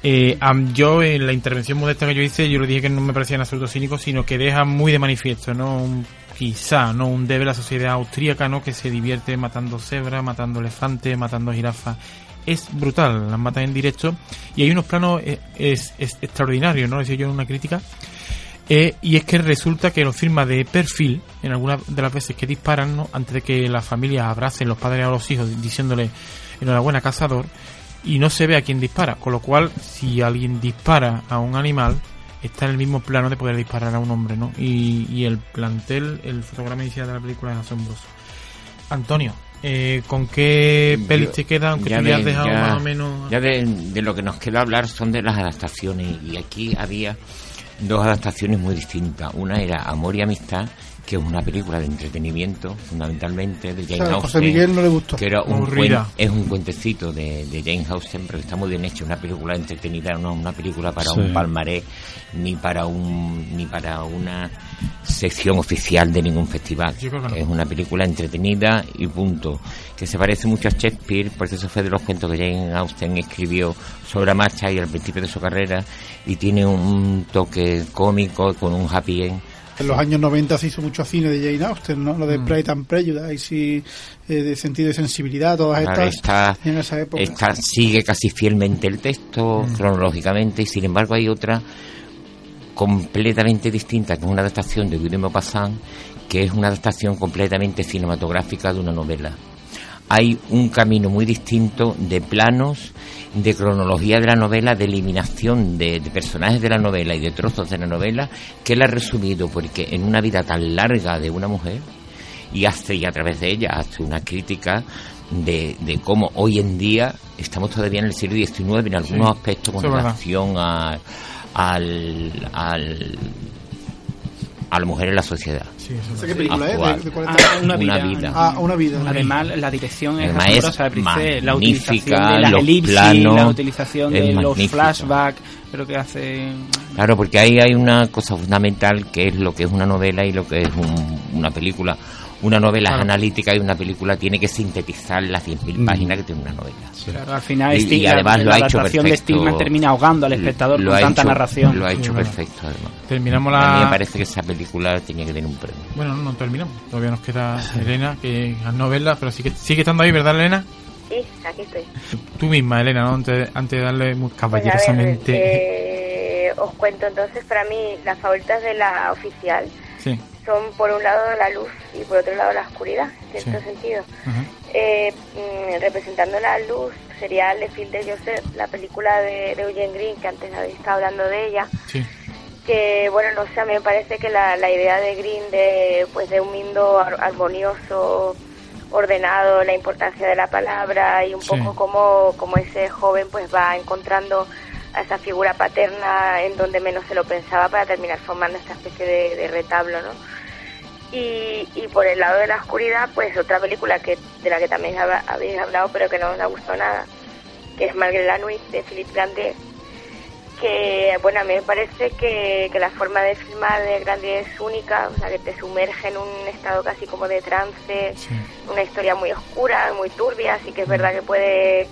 Eh, yo, en la intervención modesta que yo hice, yo le dije que no me parecía en absoluto cínico, sino que deja muy de manifiesto, ¿no? Un, quizá, ¿no? Un debe la sociedad austríaca, ¿no? Que se divierte matando cebras, matando elefantes, matando jirafas. Es brutal, las matan en directo y hay unos planos eh, es, es extraordinarios, ¿no? Decía yo en una crítica. Eh, y es que resulta que lo firma de perfil en algunas de las veces que disparan, ¿no? antes de que la familia abracen los padres a los hijos diciéndole enhorabuena cazador, y no se ve a quién dispara, con lo cual si alguien dispara a un animal, está en el mismo plano de poder disparar a un hombre, ¿no? Y, y el plantel, el fotograma inicial de la película es asombroso. Antonio, eh, ¿con qué Yo- pelis te quedan? Aunque ya tú ya has de- dejado ya- más o menos... Ya de, de lo que nos queda hablar son de las adaptaciones y aquí había dos adaptaciones muy distintas. Una era Amor y Amistad, que es una película de entretenimiento fundamentalmente de O Jane sea, a José Austen. Miguel no le gustó. que era un Aburrida. cuen- es un cuentecito de, de Jane Austen, pero está muy bien hecho, una película entretenida, no una película para Sí. un palmarés ni para un ni para una sección oficial de ningún festival. No. Es una película entretenida y punto. Que se parece mucho a Shakespeare, porque eso fue de los cuentos que Jane Austen escribió sobre la marcha y al principio de su carrera, y tiene un toque cómico con un happy end. En los años 90 se hizo mucho cine de Jane Austen, ¿no? Lo Mm. de Pride and Prejudice y eh, de sentido de sensibilidad, todas Claro, estas. está, en esa época. esta sigue casi fielmente el texto, Mm. cronológicamente, y sin embargo hay otra completamente distinta, que es una adaptación de de Maupassant, que es una adaptación completamente cinematográfica de una novela. Hay un camino muy distinto de planos, de cronología de la novela, de eliminación de, de personajes de la novela y de trozos de la novela, que él ha resumido, porque en una vida tan larga de una mujer, y hace y a través de ella hace una crítica de, de cómo hoy en día estamos todavía en el siglo XIX en algunos Sí, aspectos con relación a, al, al, a la mujer en la sociedad. Sí, eso ¿Esa es qué película es? Actual. ¿De, de cuál Ah, una Una vida. vida. Ah, una vida. Además, la dirección es Además, es asombrosa, la magnífica, utilización de las los elipsis, planos, la utilización de los magnífica. flashbacks, creo que hace... Claro, porque ahí hay una cosa fundamental que es lo que es una novela y lo que es un- una película. Una novela Claro. analítica y una película tiene que sintetizar las 10.000 Mm. páginas que tiene una novela. Claro, al final Y- además lo la ha hecho adaptación de perfecto. Stigman termina ahogando al espectador Lo con tanta hecho- narración. Lo ha hecho perfecto, además. Terminamos A mí la... me parece que esa película tenía que tener un premio. Bueno, no, no terminamos. Todavía nos queda Elena, que al no verla, pero sigue, sigue estando ahí, ¿verdad, Elena? Sí, aquí estoy. Tú misma, Elena, ¿no? Antes, antes de darle muy Pues a ver, caballerosamente. eh, os cuento entonces, para mí las favoritas de la oficial Sí. Son por un lado la luz y por otro lado la oscuridad, en cierto Sí. sentido. Ajá. Eh, mm, representando la luz sería Le Fil de Joseph, la película de, de Eugene Green, que antes habéis estado hablando de ella, Sí. que bueno no sé a mí me parece que la, la idea de Green de pues de un mundo armonioso ordenado la importancia de la palabra y un poco como, como ese joven pues va encontrando a esa figura paterna en donde menos se lo pensaba para terminar formando esta especie de, retablo no y, y, por el lado de la oscuridad pues otra película que de la que también habéis hablado pero que no os ha gustado nada que es Margaret Lanwick de Philippe Grandet que bueno a mí me parece que, la forma de filmar de Grande es única o sea que te sumerge en un estado casi como de trance una historia muy oscura muy turbia así que es verdad que puede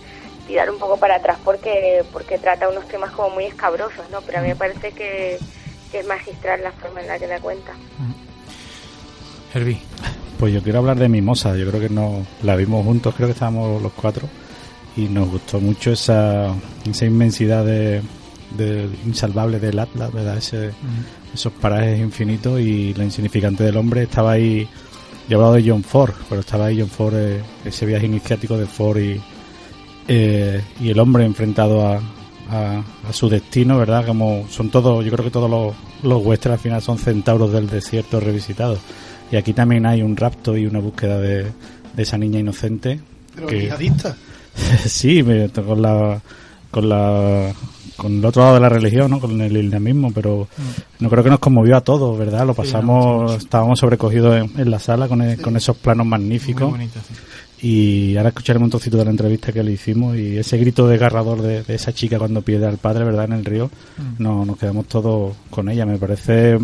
tirar un poco para atrás porque porque trata unos temas como muy escabrosos no pero a mí me parece que, es magistral la forma en la que la cuenta. Herbie. Pues yo quiero hablar de Mimosa. Yo creo que no la vimos juntos creo que estábamos los cuatro. Y nos gustó mucho esa, esa inmensidad de, de insalvable del Atlas, ¿verdad? Ese, Esos parajes infinitos y la insignificante del hombre. Estaba ahí. Yo he hablado de John Ford, pero estaba ahí John Ford, eh, ese viaje iniciático de Ford y, eh, y el hombre enfrentado a, a, su destino, ¿verdad? Como son todos, yo creo que todos los, los al final son centauros del desierto revisitados. Y aquí también hay un rapto y una búsqueda de, de esa niña inocente. Pero que, [laughs] sí, con la con la con el otro lado de la religión, ¿no? con el islamismo, pero mm. no creo que nos conmovió a todos, ¿verdad? Lo pasamos, estábamos sobrecogidos en, la sala con, e, con esos planos magníficos. Y ahora escucharemos un trocito de la entrevista que le hicimos y ese grito desgarrador de, de esa chica cuando pierde al padre, ¿verdad? En el río, mm. no, nos quedamos todos con ella. Me parece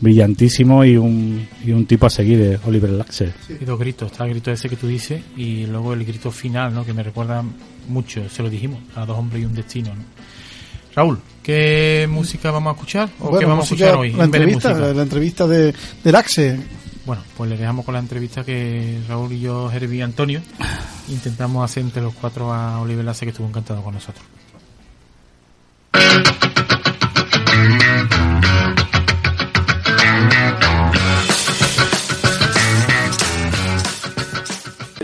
brillantísimo y un, y un tipo a seguir, eh, Oliver Laxer. Y dos gritos, está el grito ese que tú dices y luego el grito final, ¿no? Que me recuerda mucho, se lo dijimos, a dos hombres y un destino, ¿no? Raúl, ¿qué música vamos a escuchar? ¿O qué vamos a escuchar hoy? La entrevista, la entrevista de, del Axe. Bueno, pues le dejamos con la entrevista que Raúl y yo, Herbie y Antonio, intentamos hacer entre los cuatro a Oliver Laxe, que estuvo encantado con nosotros.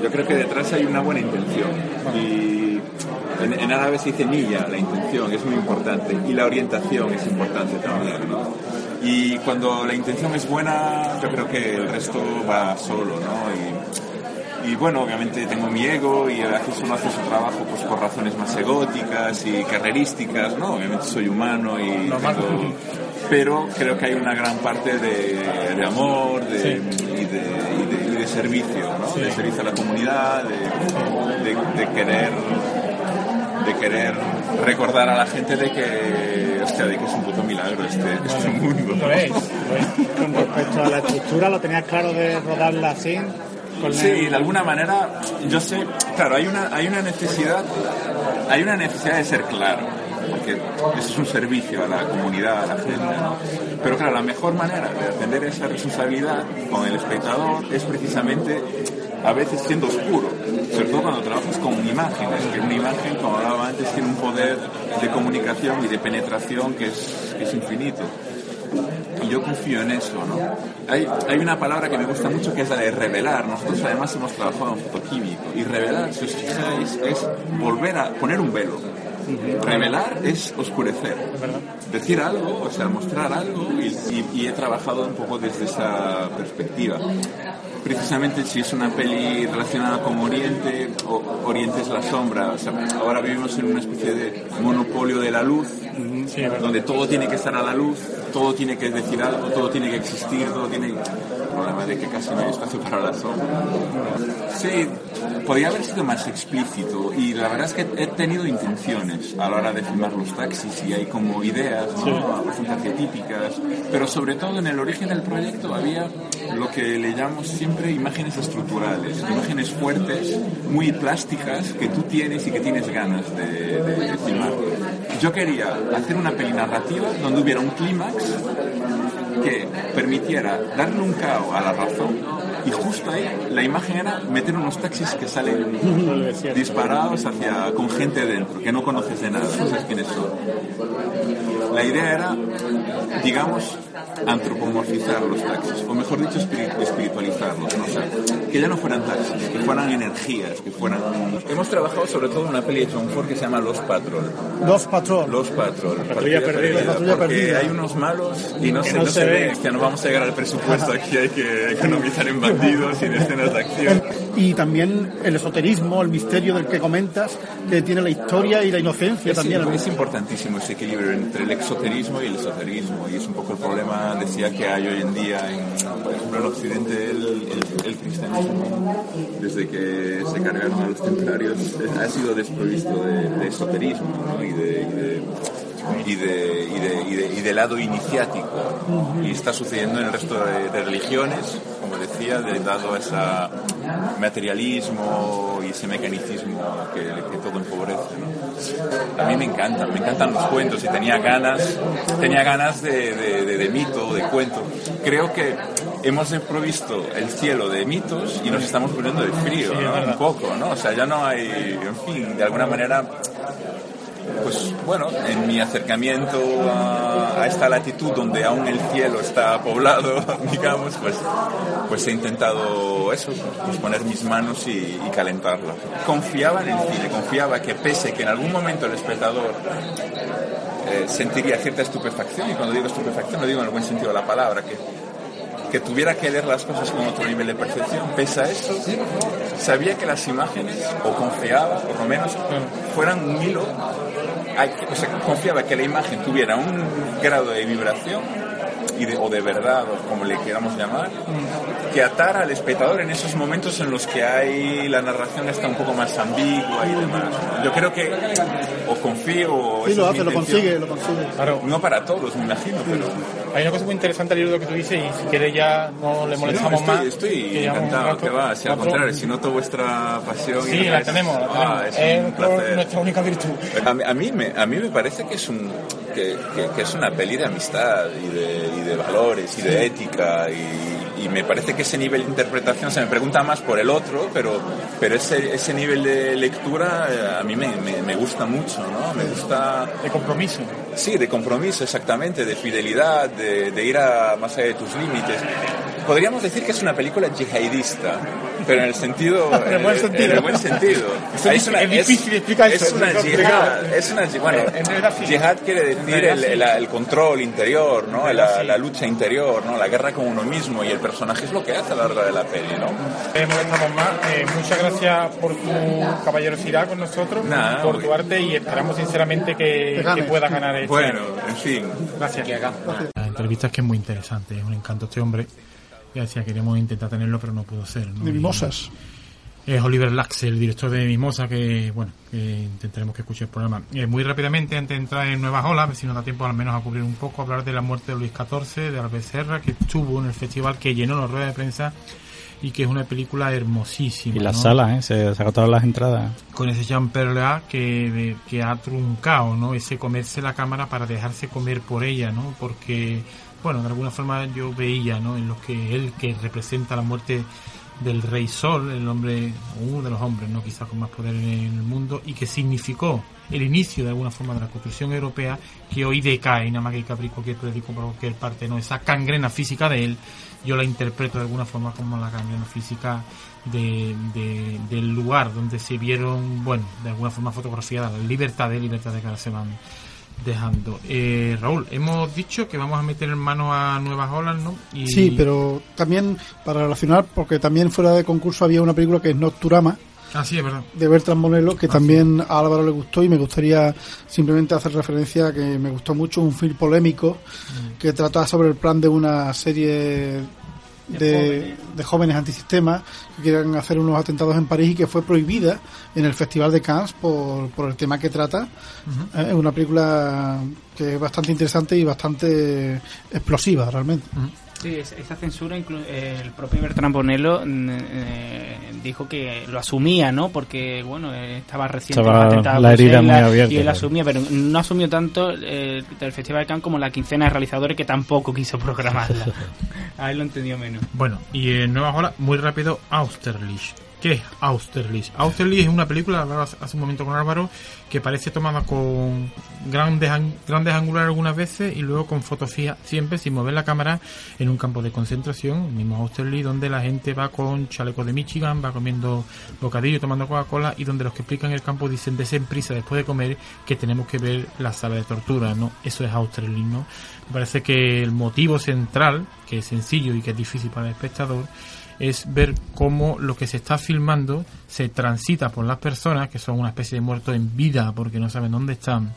Yo creo que detrás hay una buena intención. Y en, árabe se dice nilla, la intención, es muy importante, y la orientación es importante también, Y cuando la intención es buena, yo creo que el resto va solo, ¿no? Y, bueno, obviamente tengo mi ego y a veces uno hace su trabajo pues por razones más egóticas y carrerísticas, ¿no? Obviamente soy humano y tengo... Pero creo que hay una gran parte de, amor y, de, servicio, ¿no? De servicio a la comunidad, de querer de querer recordar a la gente de que, hostia, de que es un puto milagro este, este mundo. Con respecto a la estructura, ¿lo tenías claro de rodarla así? sí, de alguna manera, yo sé, claro, hay una, hay una necesidad, hay una necesidad de ser claro, porque eso es un servicio a la comunidad, a la gente, ¿no? Pero claro, la mejor manera de atender esa responsabilidad con el espectador es precisamente a veces siendo oscuro, sobre todo cuando trabajas con imágenes, que una imagen, como hablaba antes, tiene un poder de comunicación y de penetración que es, es infinito. Y yo confío en eso, ¿no? Hay, hay una palabra que me gusta mucho que es la de revelar. Nosotros además hemos trabajado en fotoquímico. Y revelar, si os fijáis, es volver a poner un velo. Revelar es oscurecer. Decir algo, o sea, mostrar algo, y, y he trabajado un poco desde esa perspectiva precisamente si es una peli relacionada con Oriente, o Oriente es la sombra. O sea, ahora vivimos en una especie de monopolio de la luz, donde todo tiene que estar a la luz, todo tiene que decir algo, todo tiene que existir, todo tiene problema de que casi no hay espacio para la sombra. Sí, podría haber sido más explícito y la verdad es que he tenido intenciones a la hora de filmar los taxis y hay como ideas, ¿no? bastante arquetípicas, pero sobre todo en el origen del proyecto había lo que le llamamos siempre imágenes estructurales, imágenes fuertes, muy plásticas que tú tienes y que tienes ganas de, de filmar. Yo quería hacer una peli narrativa donde hubiera un clímax que permitiera darle un cao a la razón y justo ahí la imagen era meter unos taxis que salen disparados hacia con gente dentro, que no conoces de nada, no sabes quiénes son. La idea era, digamos, antropomorfizar los taxis, o mejor dicho, espiri- espiritualizarlos, ¿no? O sea, que ya no fueran taxis, que fueran energías, que fueran... Hemos trabajado sobre todo en una peli de John Ford que se llama Los Patrol. Dos patrón. Los Patrol. patrulla perdida. Patrulla porque perdida. hay unos malos y no, Que se, no no se se ven. ven. Que no vamos a llegar al presupuesto aquí, hay que economizar en bandidos y en escenas de acción. Y también el esoterismo, el misterio del que comentas, que tiene la historia y la inocencia Es, también. es importantísimo ese equilibrio entre el exoterismo y el esoterismo y es un poco el problema, decía, que hay hoy en día, en, por ejemplo, en Occidente el, el- el cristianismo, desde que se cargaron a los templarios, ha sido desprovisto de, de esoterismo ¿no? y de... y de y de, y, de, y, de, y de lado iniciático y está sucediendo en el resto de, de religiones decía de, dado ese materialismo y ese mecanicismo que, que todo empobrece ¿no? a mí me encantan me encantan los cuentos y tenía ganas tenía ganas de, de, de, de mito de cuento creo que hemos provisto el cielo de mitos y nos estamos poniendo de frío ¿no? un poco no o sea ya no hay en fin de alguna manera pues bueno, en mi acercamiento a, esta latitud donde aún el cielo está poblado, [laughs] digamos, pues, pues he intentado eso, pues poner mis manos y, y calentarla. Confiaba en el cine, confiaba que pese que en algún momento el espectador eh, sentiría cierta estupefacción, y cuando digo estupefacción lo digo en el buen sentido de la palabra, que, que tuviera que leer las cosas con otro nivel de percepción, pese a eso, sabía que las imágenes, o confiaba, por lo menos, fueran un hilo sea, confiaba que la imagen tuviera un grado de vibración y de- o de verdad, o como le queramos llamar, que atara al espectador en esos momentos en los que hay la narración está un poco más ambigua y demás. ¿no? Yo creo que o confío o Sí, lo es hace, lo consigue, lo consigue. Claro, No para todos, me imagino, pero hay una cosa muy interesante al libro que tú dices y si quieres ya no le No, molestamos estoy, más. estoy llevamos un encantado, rato. que va, si al contrario, si noto vuestra pasión y Sí, la demás, tenemos, la ah, tenemos. es es placer. nuestra única virtud. A mí, a mí me, a mí me parece que es, un, que, que- que es una peli de amistad y de, y de valores y de ética y, y me parece que ese nivel de interpretación se me pregunta más por el otro, pero, pero ese, ese nivel de lectura eh, a mí me, me, me gusta mucho, ¿no? Me gusta... De compromiso. Sí, de compromiso, exactamente, de fidelidad, de, de ir a más allá de tus límites. Podríamos decir que es una película yihadista, pero en el sentido... [laughs] En el buen sentido. En el buen sentido. [laughs] Es- es difícil explicar es eso, una es yihad, es una bueno, yihad quiere decir el, el- el control interior, ¿no? La, la lucha interior, ¿no? La guerra con uno mismo y el personaje es lo que hace a lo largo de la peli, ¿no? Molestamos más. Eh, muchas gracias por tu caballerosidad con nosotros, Nada, por tu arte y esperamos sinceramente que, Que gane. que pueda ganar este Bueno, en fin. Gracias. La entrevista es que es muy interesante, es un encanto este hombre. Ya decía, queríamos intentar tenerlo, pero no pudo ser. ¿no? De mimosas. Es Oliver Lax, el director de Mimosa, que bueno, que intentaremos que escuche el programa. Eh, muy rápidamente, antes de entrar en nuevas olas, a ver si nos da tiempo al menos a cubrir un poco, hablar de la muerte de Luis XIV, de Albert Serra, que estuvo en el festival, que llenó las ruedas de prensa y que es una película hermosísima. Y las ¿no? salas, ¿eh? Se, se agotaron las entradas. Con ese Jean Perla que, que ha truncado, ¿no? Ese comerse la cámara para dejarse comer por ella, ¿no? Porque, bueno, de alguna forma yo veía, ¿no? En lo que él, que representa la muerte del Rey Sol, el hombre, uno de los hombres, ¿no? Quizás con más poder en el mundo, y que significó el inicio de alguna forma de la construcción europea, que hoy decae, nada más que abrir cualquier periódico por cualquier parte, ¿no? Esa cangrena física de él, yo la interpreto de alguna forma como la cangrena física de, de- del lugar donde se vieron, bueno, de alguna forma fotografiadas las libertades, libertades que ahora se van dejando. Eh, Raúl, hemos dicho que vamos a meter en mano a nuevas olas, ¿no? Y- Sí, pero también para relacionar, porque también fuera de concurso había una película que es Nocturama, Ah, sí, es verdad. de Bertrand Bonello, que también a Álvaro le gustó y me gustaría simplemente hacer referencia a que me gustó mucho un film polémico que trata sobre el plan de una serie de, de jóvenes antisistemas que quieren hacer unos atentados en París y que fue prohibida en el Festival de Cannes por, por el tema que trata. Eh, Es una película que es bastante interesante y bastante explosiva realmente. Sí, esa censura, el propio Bertrand Bonello mm, eh, dijo que lo asumía, ¿no? Porque, bueno, estaba recién la herida muy abierta. Y él asumía, pero no asumió tanto eh, el Festival de Cannes como la quincena de realizadores que tampoco quiso programarla. [laughs] A él lo entendió menos. Bueno, y en Nueva Ola, muy rápido, Austerlitz ¿Qué es Austerlitz? Austerlitz es una película, hace un momento con Álvaro, que parece tomada con grandes, grandes angulares algunas veces y luego con fotografía siempre sin mover la cámara en un campo de concentración, el mismo Austerlitz, donde la gente va con chalecos de Michigan, va comiendo bocadillo, tomando Coca-Cola y donde los que explican el campo dicen desen prisa después de comer que tenemos que ver la sala de tortura, ¿no? Eso es Austerlitz, ¿no? Me parece que el motivo central, que es sencillo y que es difícil para el espectador, es ver cómo lo que se está filmando se transita por las personas, que son una especie de muertos en vida porque no saben dónde están,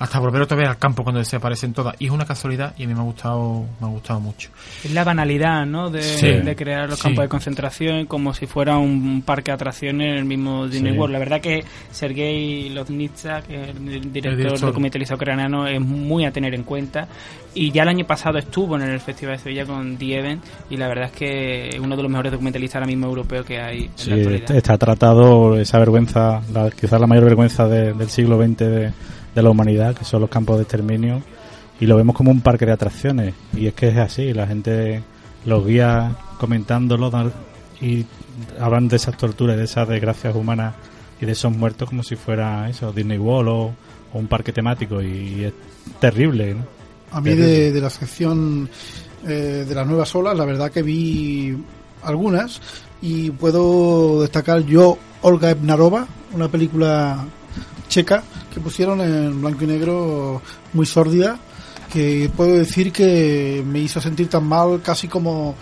hasta volver otra vez al campo cuando desaparecen todas. Y es una casualidad y a mí me ha gustado, me ha gustado mucho. Es la banalidad, ¿no? De, crear los campos de concentración como si fuera un parque de atracciones en el mismo Disney World. La verdad que Sergei Loznitsa, que es el director, documentalista ucraniano, es muy a tener en cuenta. Y ya el año pasado estuvo en el Festival de Sevilla con The Event y la verdad es que es uno de los mejores documentalistas ahora mismo europeos que hay en la actualidad. Está tratado esa vergüenza, quizás la mayor vergüenza del siglo XX de de la humanidad, que son los campos de exterminio, y lo vemos como un parque de atracciones. Y es que es así, la gente los guía comentándolo y hablan de esas torturas, de esas desgracias humanas y de esos muertos como si fuera eso, Disney World o, un parque temático, y es terrible. A mí de, la sección eh, de las nuevas olas, la verdad que vi algunas y puedo destacar yo Olga Ebnarova, una película checa que pusieron en blanco y negro muy sórdida que puedo decir que me hizo sentir tan mal casi como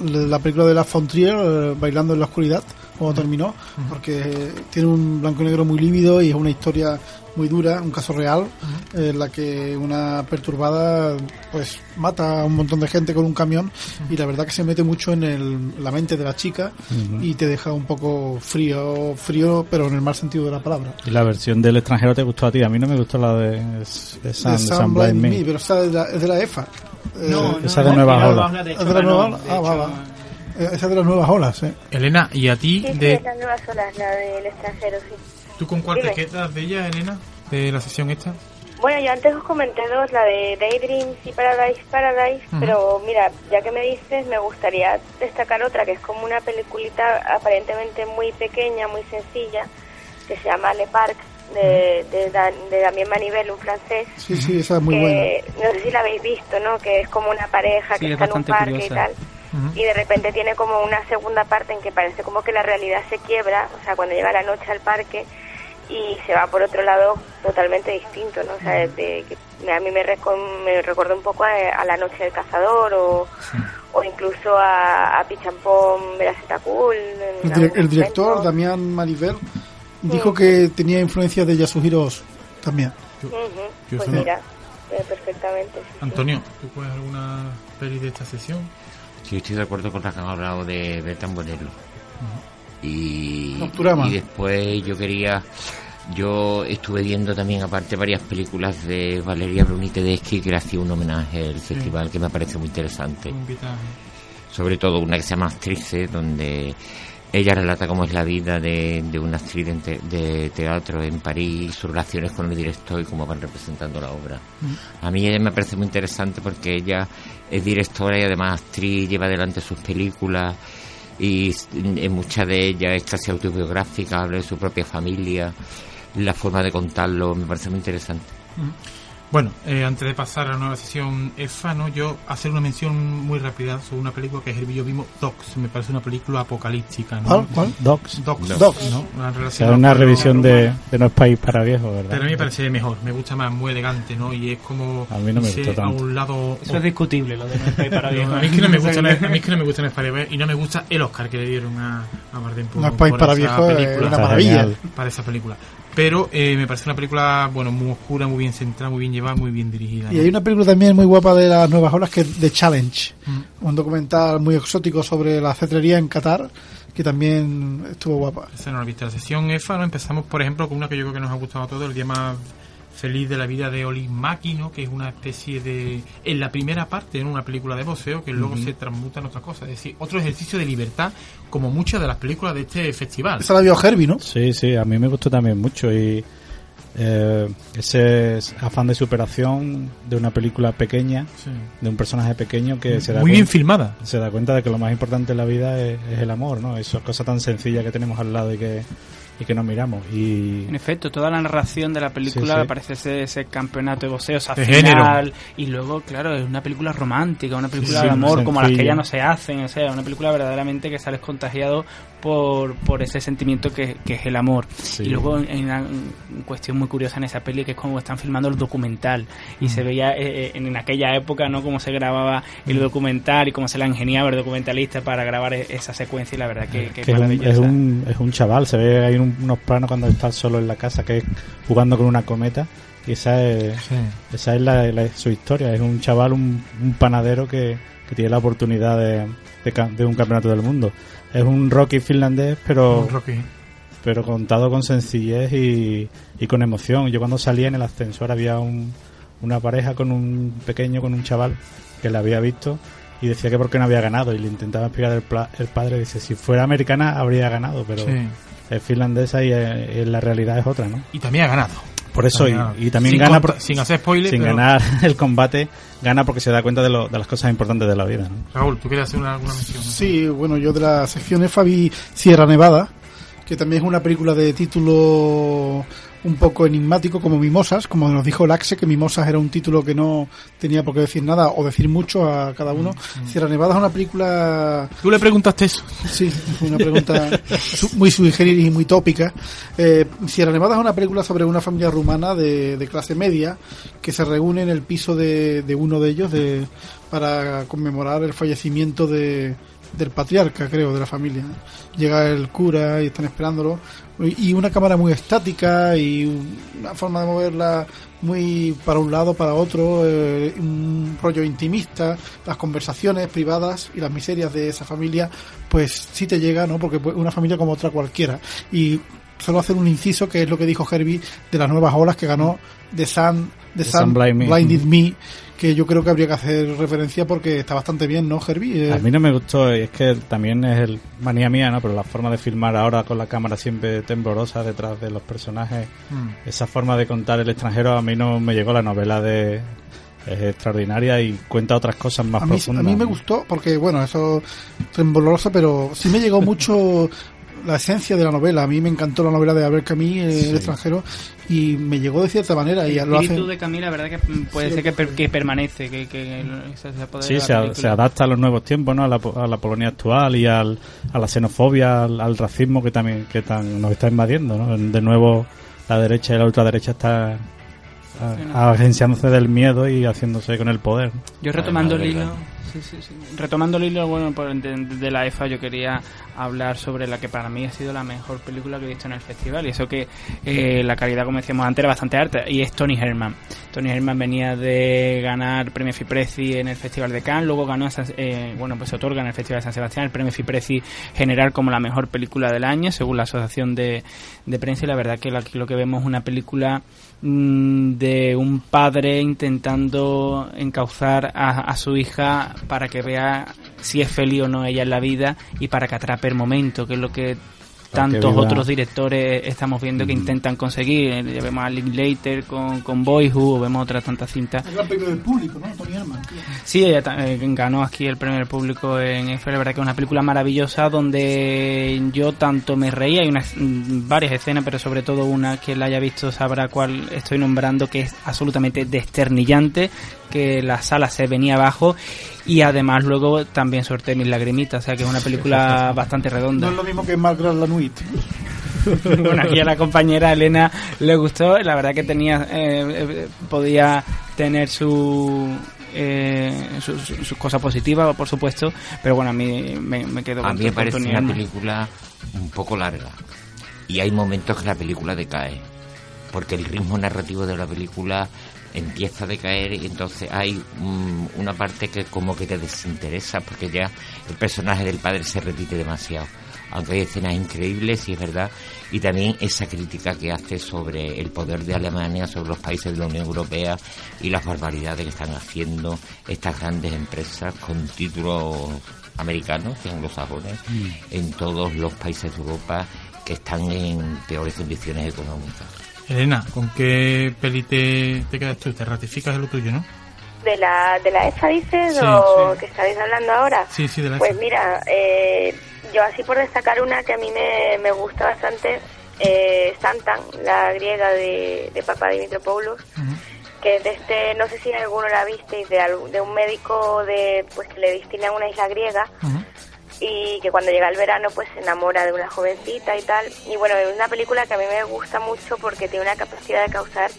la película de la Fontrier eh, bailando en la oscuridad cuando terminó porque tiene un blanco y negro muy lívido y es una historia muy dura, un caso real, en la que una perturbada pues mata a un montón de gente con un camión y la verdad que se mete mucho en el, la mente de la chica y te deja un poco frío, frío pero en el mal sentido de la palabra. ¿Y la versión del extranjero te gustó a ti? A mí no me gustó la de, de Sam, Blind, Me. pero esa es de la, EFA. No, esa de Nueva Ola. ¿Es de la Nueva Ah, va, va. Esa de las nuevas olas, ¿eh? Elena, ¿y a ti? Sí, de... las nuevas olas, la del extranjero, sí. ¿Tú con cuál te quedas de ella, Elena? De la sesión esta. Bueno, yo antes os comenté dos, la de Daydreams y Paradise Paradise, pero mira, ya que me dices, me gustaría destacar otra que es como una peliculita aparentemente muy pequeña, muy sencilla, que se llama Le Parc, de, de, de Damien Manivel, un francés. Sí, sí, esa es muy buena. No sé si la habéis visto, ¿no? Que es como una pareja que está en un parque y tal. Y de repente tiene como una segunda parte en que parece como que la realidad se quiebra, o sea, cuando llega la noche al parque y se va por otro lado totalmente distinto, ¿no? O sea, de, que a mí me, me recordó un poco a, La Noche del Cazador o, o incluso a, a Pichampón Cool. El, el director, Damián Mariver, dijo que tenía influencia de Yasuhiro también. Pues mira, eh, perfectamente. Antonio, ¿tú puedes alguna peli de esta sesión? Sí, estoy de acuerdo con la que han hablado de Bertan Bonello. Y, y después yo quería yo estuve viendo también aparte varias películas de Valeria Bruni Tedeschi que le hacía un homenaje al festival que me parece muy interesante. Sobre todo una que se llama Actrices donde ella relata cómo es la vida de, una actriz de, teatro en París, sus relaciones con el director y cómo van representando la obra. A mí ella me parece muy interesante porque ella es directora y además actriz, lleva adelante sus películas y en muchas de ellas es casi autobiográfica, habla de su propia familia, la forma de contarlo me parece muy interesante. Bueno, eh, antes de pasar a la nueva sesión EFA, ¿no? yo hacer una mención muy rápida sobre una película que es el yo vimos Docs, me parece una película apocalíptica. ¿no? ¿Cuál? Docs. Docs. Docs. ¿no? Una, una revisión de, de, No es País para Viejos, ¿verdad? Pero a mí me parece mejor, me gusta más, muy elegante, ¿no? Y es como... A mí no me gusta tanto. A un lado... Eso es discutible, lo de No es País para [laughs] Viejos. a mí es que no me gusta, [laughs] a mí es que no me gusta No es País para y no me gusta el Oscar que le dieron a, a Martín No es País para Viejos es una maravilla. Para esa película. Pero eh, me parece una película, bueno, muy oscura, muy bien centrada, muy bien llevada, muy bien dirigida. Y hay una película también muy guapa de las nuevas olas que es The Challenge, mm. un documental muy exótico sobre la cetrería en Qatar que también estuvo guapa. Esa no la viste. La sesión EFA, ¿no? Empezamos, por ejemplo, con una que yo creo que nos ha gustado a todos, el día más feliz de la vida de Oli Máquino, que es una especie de... En la primera parte, en una película de boxeo, que luego se transmuta en otra cosa. Es decir, otro ejercicio de libertad, como muchas de las películas de este festival. Esa la vio Herbie, ¿no? Sí, sí, a mí me gustó también mucho y eh, ese afán de superación de una película pequeña, Sí. de un personaje pequeño que se da, Muy bien filmada. se da cuenta de que lo más importante en la vida es, es el amor, ¿no? Esa cosa tan sencilla que tenemos al lado y que, y que nos miramos. Y En efecto, toda la narración de la película Sí, sí. parece ese, ese campeonato de boxeo, final, y luego, claro, es una película romántica, una película Sí, de amor como las que ya no se hacen, o sea, una película verdaderamente que sales contagiado por, por ese sentimiento que, que es el amor. Sí. Y luego hay una mm, cuestión muy curiosa en esa peli que es como están filmando el documental y se veía eh, eh, en aquella época, ¿no? Cómo se grababa el documental y cómo se la ingeniaba el documentalista para grabar e- esa secuencia y la verdad que, que es que es un, maravillosa. es, un, es un chaval, se ve hay un- unos planos cuando está solo en la casa que es jugando con una cometa y esa es, esa es la, la- su historia, es un chaval, un, un panadero que, que tiene la oportunidad de, de de un campeonato del mundo. Es un Rocky finlandés, pero, Rocky. pero contado con sencillez y, y con emoción. Yo cuando salía en el ascensor había un- una pareja con un pequeño, con un chaval que la había visto y decía que porque no había ganado y le intentaba explicar el, padre dice si fuera americana habría ganado pero Sí. es finlandesa y eh, la realidad es otra ¿no? Y también ha ganado. Por eso y, También y sin gana por- sin hacer spoilers. sin pero- ganar [laughs] el combate gana porque se da cuenta de, lo- de las cosas importantes de la vida ¿no? Raúl, ¿tú quieres hacer una, alguna mención? Sí, bueno, yo de la sección EFA vi Sierra Nevada, que también es una película de título un poco enigmático como Mimosas, como nos dijo Laxe, que Mimosas era un título que no tenía por qué decir nada o decir mucho a cada uno. Sierra Nevada es una película Tú le preguntaste eso. Sí, una pregunta muy sui generis y muy tópica. Eh, Sierra Nevada es una película sobre una familia rumana de, de clase media que se reúne en el piso de, de uno de ellos de, para conmemorar el fallecimiento de, del patriarca, creo, de la familia. Llega el cura y están esperándolo. Y una cámara muy estática y una forma de moverla muy para un lado, para otro, eh, un rollo intimista, las conversaciones privadas y las miserias de esa familia, pues sí te llega, ¿no? Porque pues, una familia como otra cualquiera. Y solo hacer un inciso, que es lo que dijo Herbie de las nuevas olas que ganó The Sun, The The Sun Sun Blind Me. Blinded Me, que yo creo que habría que hacer referencia porque está bastante bien, ¿no, Herbie? Eh, A mí no me gustó, y es que también es el manía mía, ¿no? Pero la forma de filmar ahora con la cámara siempre temblorosa detrás de los personajes, Mm. esa forma de contar el extranjero a mí no me llegó. La novela de es extraordinaria y cuenta otras cosas más a mí, profundas. a mí me gustó porque, bueno, eso es tembloroso, pero sí me llegó mucho la esencia de la novela. A mí me encantó la novela de Albert Camus, eh, Sí. El extranjero, y me llegó de cierta manera. Y el lo espíritu hace. de Camila, verdad que mm, puede Sí, ser que, lo per- que- que permanece, que, que se, se Sí, la se, a- película. se adapta a los nuevos tiempos, ¿no? A la, po- a la Polonia actual y al, a la xenofobia, al, al racismo que también que tan, nos está invadiendo, ¿no? De nuevo, la derecha y la ultraderecha está a- agenciándose del miedo y haciéndose con el poder. Yo retomando el hilo, sí, sí, retomando el hilo, bueno, de, la EFA yo quería hablar sobre la que para mí ha sido la mejor película que he visto en el festival y eso que eh, la calidad, como decíamos antes, era bastante alta y es Tony Herman. Tony Herman venía de ganar premio Fipreci en el Festival de Cannes, luego ganó, eh, bueno, pues se otorga en el Festival de San Sebastián el premio Fipreci general como la mejor película del año, según la Asociación de, de Prensa y la verdad que lo- que vemos es una película de un padre intentando encauzar a, a su hija para que vea si es feliz o no ella en la vida y para que atrape el momento, que es lo que tantos otros directores estamos viendo que intentan conseguir. Eh, Ya vemos a Linklater con, con Boyhood, o vemos otras tantas cintas. La película del público, ¿no? Tony Herman. tío. Sí, ella eh, ganó aquí el premio del público en EFE, la verdad que es una película maravillosa donde yo tanto me reía, hay unas, mm, varias escenas, pero sobre todo una que la haya visto sabrá cuál estoy nombrando, que es absolutamente desternillante, que la sala se venía abajo y además luego también sorteé mis lagrimitas, o sea que es una película [laughs] bastante redonda. No es lo mismo que Margaret Lanuit. [laughs] bueno, aquí a la compañera Elena le gustó, la verdad que tenía, eh, eh, podía tener su, eh, su- su- sus cosas positivas, por supuesto, pero bueno, a mí me, me quedo A con mí me parece una película un poco larga. Y hay momentos que la película decae. Porque el ritmo narrativo de la película empieza a decaer y entonces hay mm, una parte que como que te desinteresa porque ya el personaje del padre se repite demasiado. aunque hay escenas increíbles, y es verdad, y también esa crítica que hace sobre el poder de Alemania sobre los países de la Unión Europea y las barbaridades que están haciendo estas grandes empresas con títulos americanos y anglosajones mm. en todos los países de Europa que están en peores condiciones económicas. Elena, ¿con qué peli te, quedas tú? ¿Te ratificas de lo tuyo, no? ¿De la, de la EFA dices o que estáis hablando ahora? Sí, sí, de la Pues mira, eh, yo así por destacar una que a mí me, me gusta bastante, eh, Santan, la griega de, de Papa Dimitropoulos, que de este, no sé si alguno la visteis, de, de un médico de pues que le destinan una isla griega y que cuando llega el verano pues se enamora de una jovencita y tal. Y bueno, es una película que a mí me gusta mucho porque tiene una capacidad de causar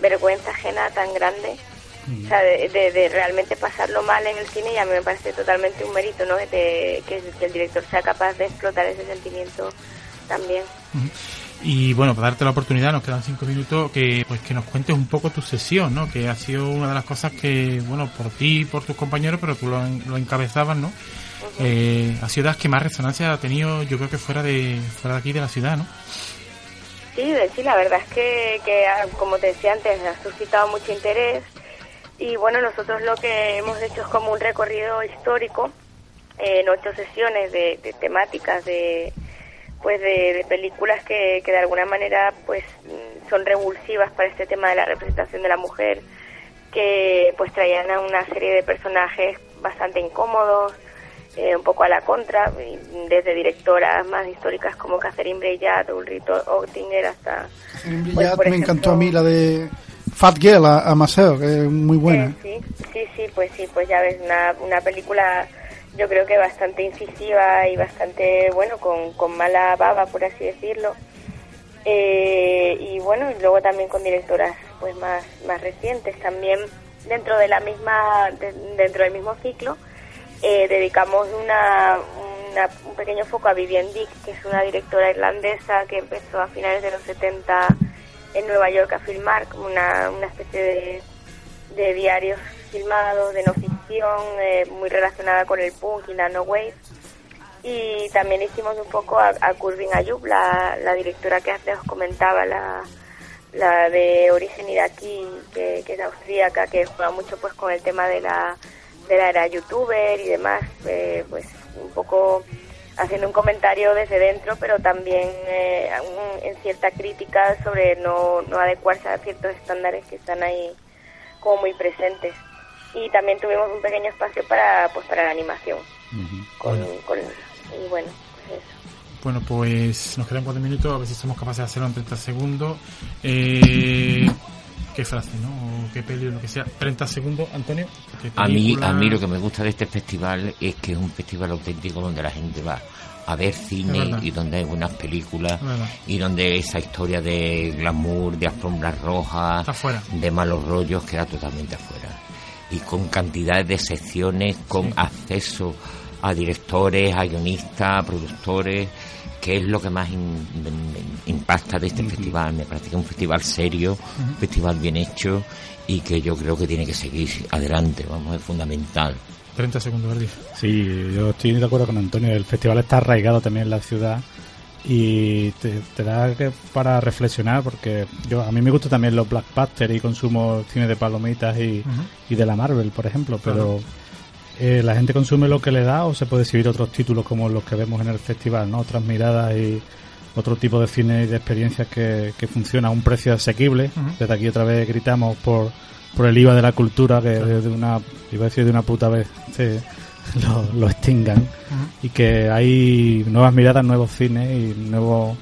vergüenza ajena tan grande. O sea, de, de, realmente pasarlo mal en el cine y a mí me parece totalmente un mérito, ¿no? Que, que, el director sea capaz de explotar ese sentimiento también. Y bueno, para darte la oportunidad, nos quedan cinco minutos, que pues que nos cuentes un poco tu sesión, ¿no? Que ha sido una de las cosas que, bueno, por ti y por tus compañeros, pero tú lo encabezabas, ¿no? Eh, ha sido que más resonancia ha tenido, yo creo que fuera de fuera de aquí de la ciudad, ¿no? Sí, sí, la verdad es que, que, ah, como te decía antes, ha suscitado mucho interés y bueno, nosotros lo que hemos hecho es como un recorrido histórico en ocho sesiones de, temáticas de pues de, películas que, que, de alguna manera pues son revulsivas para este tema de la representación de la mujer que pues traían a una serie de personajes bastante incómodos eh, un poco a la contra, desde directoras más históricas como Catherine Breillat o Ulrito Oettinger hasta... Catherine pues, me encantó a mí la de Fat Girl a, a Maceo, que es muy buena. sí, sí, sí, pues sí, pues ya ves, una, una película yo creo que bastante incisiva y bastante, bueno, con, con mala baba, por así decirlo. Eh, y bueno, y luego también con directoras pues más, más recientes, también dentro de la misma, dentro del mismo ciclo, eh, dedicamos una, un pequeño foco a Vivienne Dick, que es una directora irlandesa que empezó a finales de los 70 en Nueva York a filmar como una, una especie de, diarios filmados de no ficción, eh, muy relacionada con el punk y la no wave. Y también hicimos un poco a, a Kurvin Ayub, la, directora que antes os comentaba, la, la de origen iraquí, que, que es austríaca, que juega mucho pues con el tema de la era youtuber y demás, eh, pues un poco haciendo un comentario desde dentro, pero también eh, en cierta crítica sobre no, no adecuarse a ciertos estándares que están ahí como muy presentes. Y también tuvimos un pequeño espacio para pues para la animación. con, y bueno, pues eso. Bueno, pues nos quedan cuatro minutos, a ver si somos capaces de hacerlo en 30 segundos. Eh, qué frase, ¿no? Qué peli lo que sea. 30 segundos, Antonio. A mí, a mí lo que me gusta de este festival es que es un festival auténtico donde la gente va a ver cine y donde hay buenas películas y donde esa historia de glamour, de alfombras rojas, de malos rollos queda totalmente afuera. Y con cantidades de secciones, con acceso a directores, a guionistas, a productores que es lo que más impacta de este festival. Me parece que es un festival serio, un festival bien hecho y que yo creo que tiene que seguir adelante, vamos, es fundamental. 30 segundos, Verdi. Sí, yo estoy de acuerdo con Antonio. El festival está arraigado también en la ciudad y te, da que para reflexionar porque yo a mí me gusta también los blackbusters y consumo cine de palomitas y, y de la Marvel, por ejemplo, pero eh, la gente consume lo que le da o se puede exhibir otros títulos como los que vemos en el festival, ¿no? Otras miradas y otro tipo de cine y de experiencias que, que funciona a un precio asequible. Desde aquí otra vez gritamos por, por el IVA de la cultura que de una, iba a decir de una puta vez [laughs] lo, lo, extingan y que hay nuevas miradas, nuevos cines y nuevos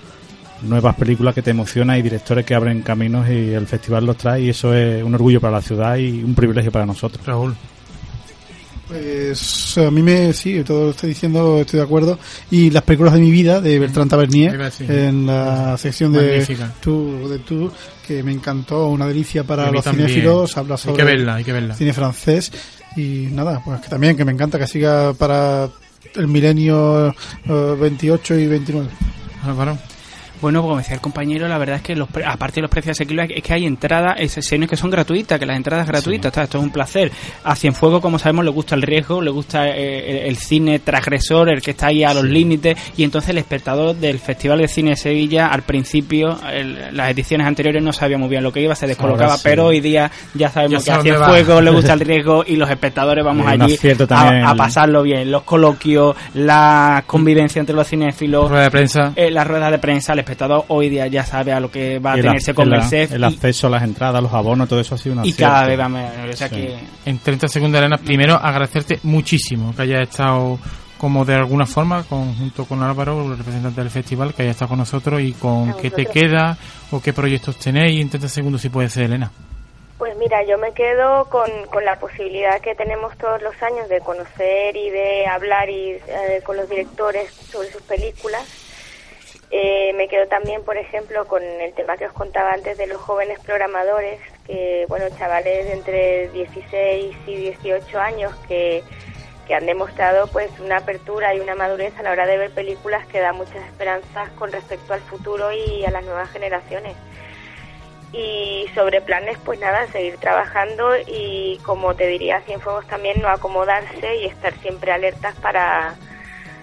nuevas películas que te emocionan y directores que abren caminos y el festival los trae y eso es un orgullo para la ciudad y un privilegio para nosotros. Raúl. Pues a mí me, sí, todo lo estoy diciendo, estoy de acuerdo. Y las películas de mi vida, de Bertrand Tavernier, en la sección de tú, de tú, que me encantó, una delicia para los cinéfilos, habla sobre hay que verla, cine francés. Y nada, pues que también, que me encanta que siga para el milenio 28 eh, y 29. Álvaro. Bueno, como decía el compañero, la verdad es que los, aparte de los precios asequibles, es que hay entradas, sesiones que son gratuitas, que las entradas gratuitas, esto es un placer. A Cienfuegos, como sabemos, le gusta el riesgo, le gusta eh, el, cine transgresor, el que está ahí a los límites, y entonces el espectador del Festival de Cine de Sevilla, al principio, las ediciones anteriores no sabía muy bien lo que iba, se descolocaba, pero hoy día ya sabemos que a Cienfuegos le gusta el [laughs] riesgo y los espectadores vamos allí a, pasarlo bien. Los coloquios, la convivencia entre los cinéfilos, rueda de prensa. Eh, la rueda de prensa, el espectador hoy día ya sabe a lo que va a tenerse con el, CEF. El acceso a las entradas, los abonos, todo eso ha sido una Y cada vez va O sea que... En 30 segundos, Elena, primero agradecerte muchísimo que hayas estado como de alguna forma, junto con Álvaro, el representante del festival, que haya estado con nosotros y con qué te queda o qué proyectos tenéis. En 30 segundos, si puede ser, Elena. Pues mira, yo me quedo con, con la posibilidad que tenemos todos los años de conocer y de hablar y, eh, con los directores sobre sus películas. Eh, me quedo también, por ejemplo, con el tema que os contaba antes de los jóvenes programadores, que, bueno, chavales de entre 16 y 18 años que, que han demostrado pues una apertura y una madurez a la hora de ver películas que da muchas esperanzas con respecto al futuro y a las nuevas generaciones. Y sobre planes pues nada seguir trabajando y como te diría Cienfuegos también no acomodarse y estar siempre alertas para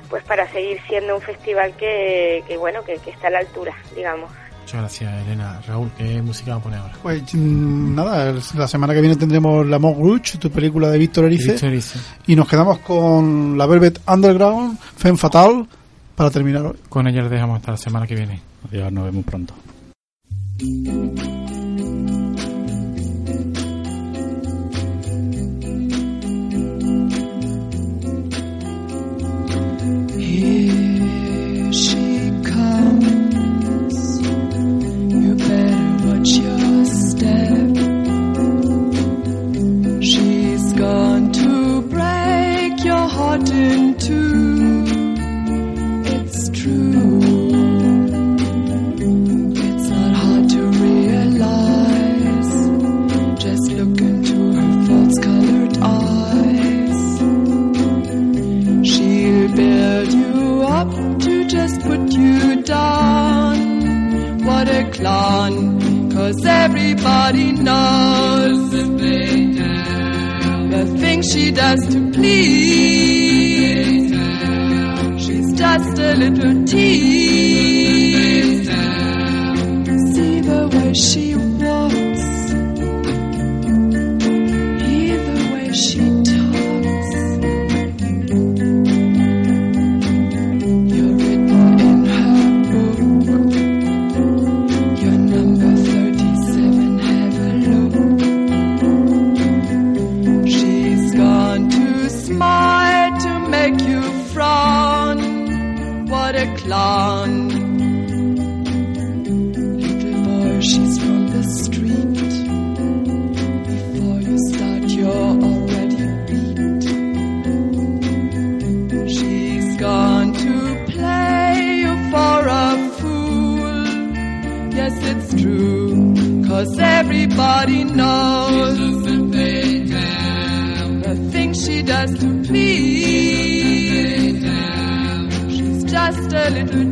pues para seguir siendo un festival que, que bueno que, está a la altura digamos Muchas gracias, Elena. Raúl, ¿qué música vamos a poner ahora? Pues mm, nada, la semana que viene tendremos La Mont Rouge, tu película de Víctor Erice, Y nos quedamos con la Velvet Underground, Femme Fatal, para terminar hoy. Con ella les dejamos hasta la semana que viene. Adiós, nos vemos pronto. What a clown, cause everybody knows the things she does to please. She's just a little tease. See the way she everybody knows the things she does to please. She's just a little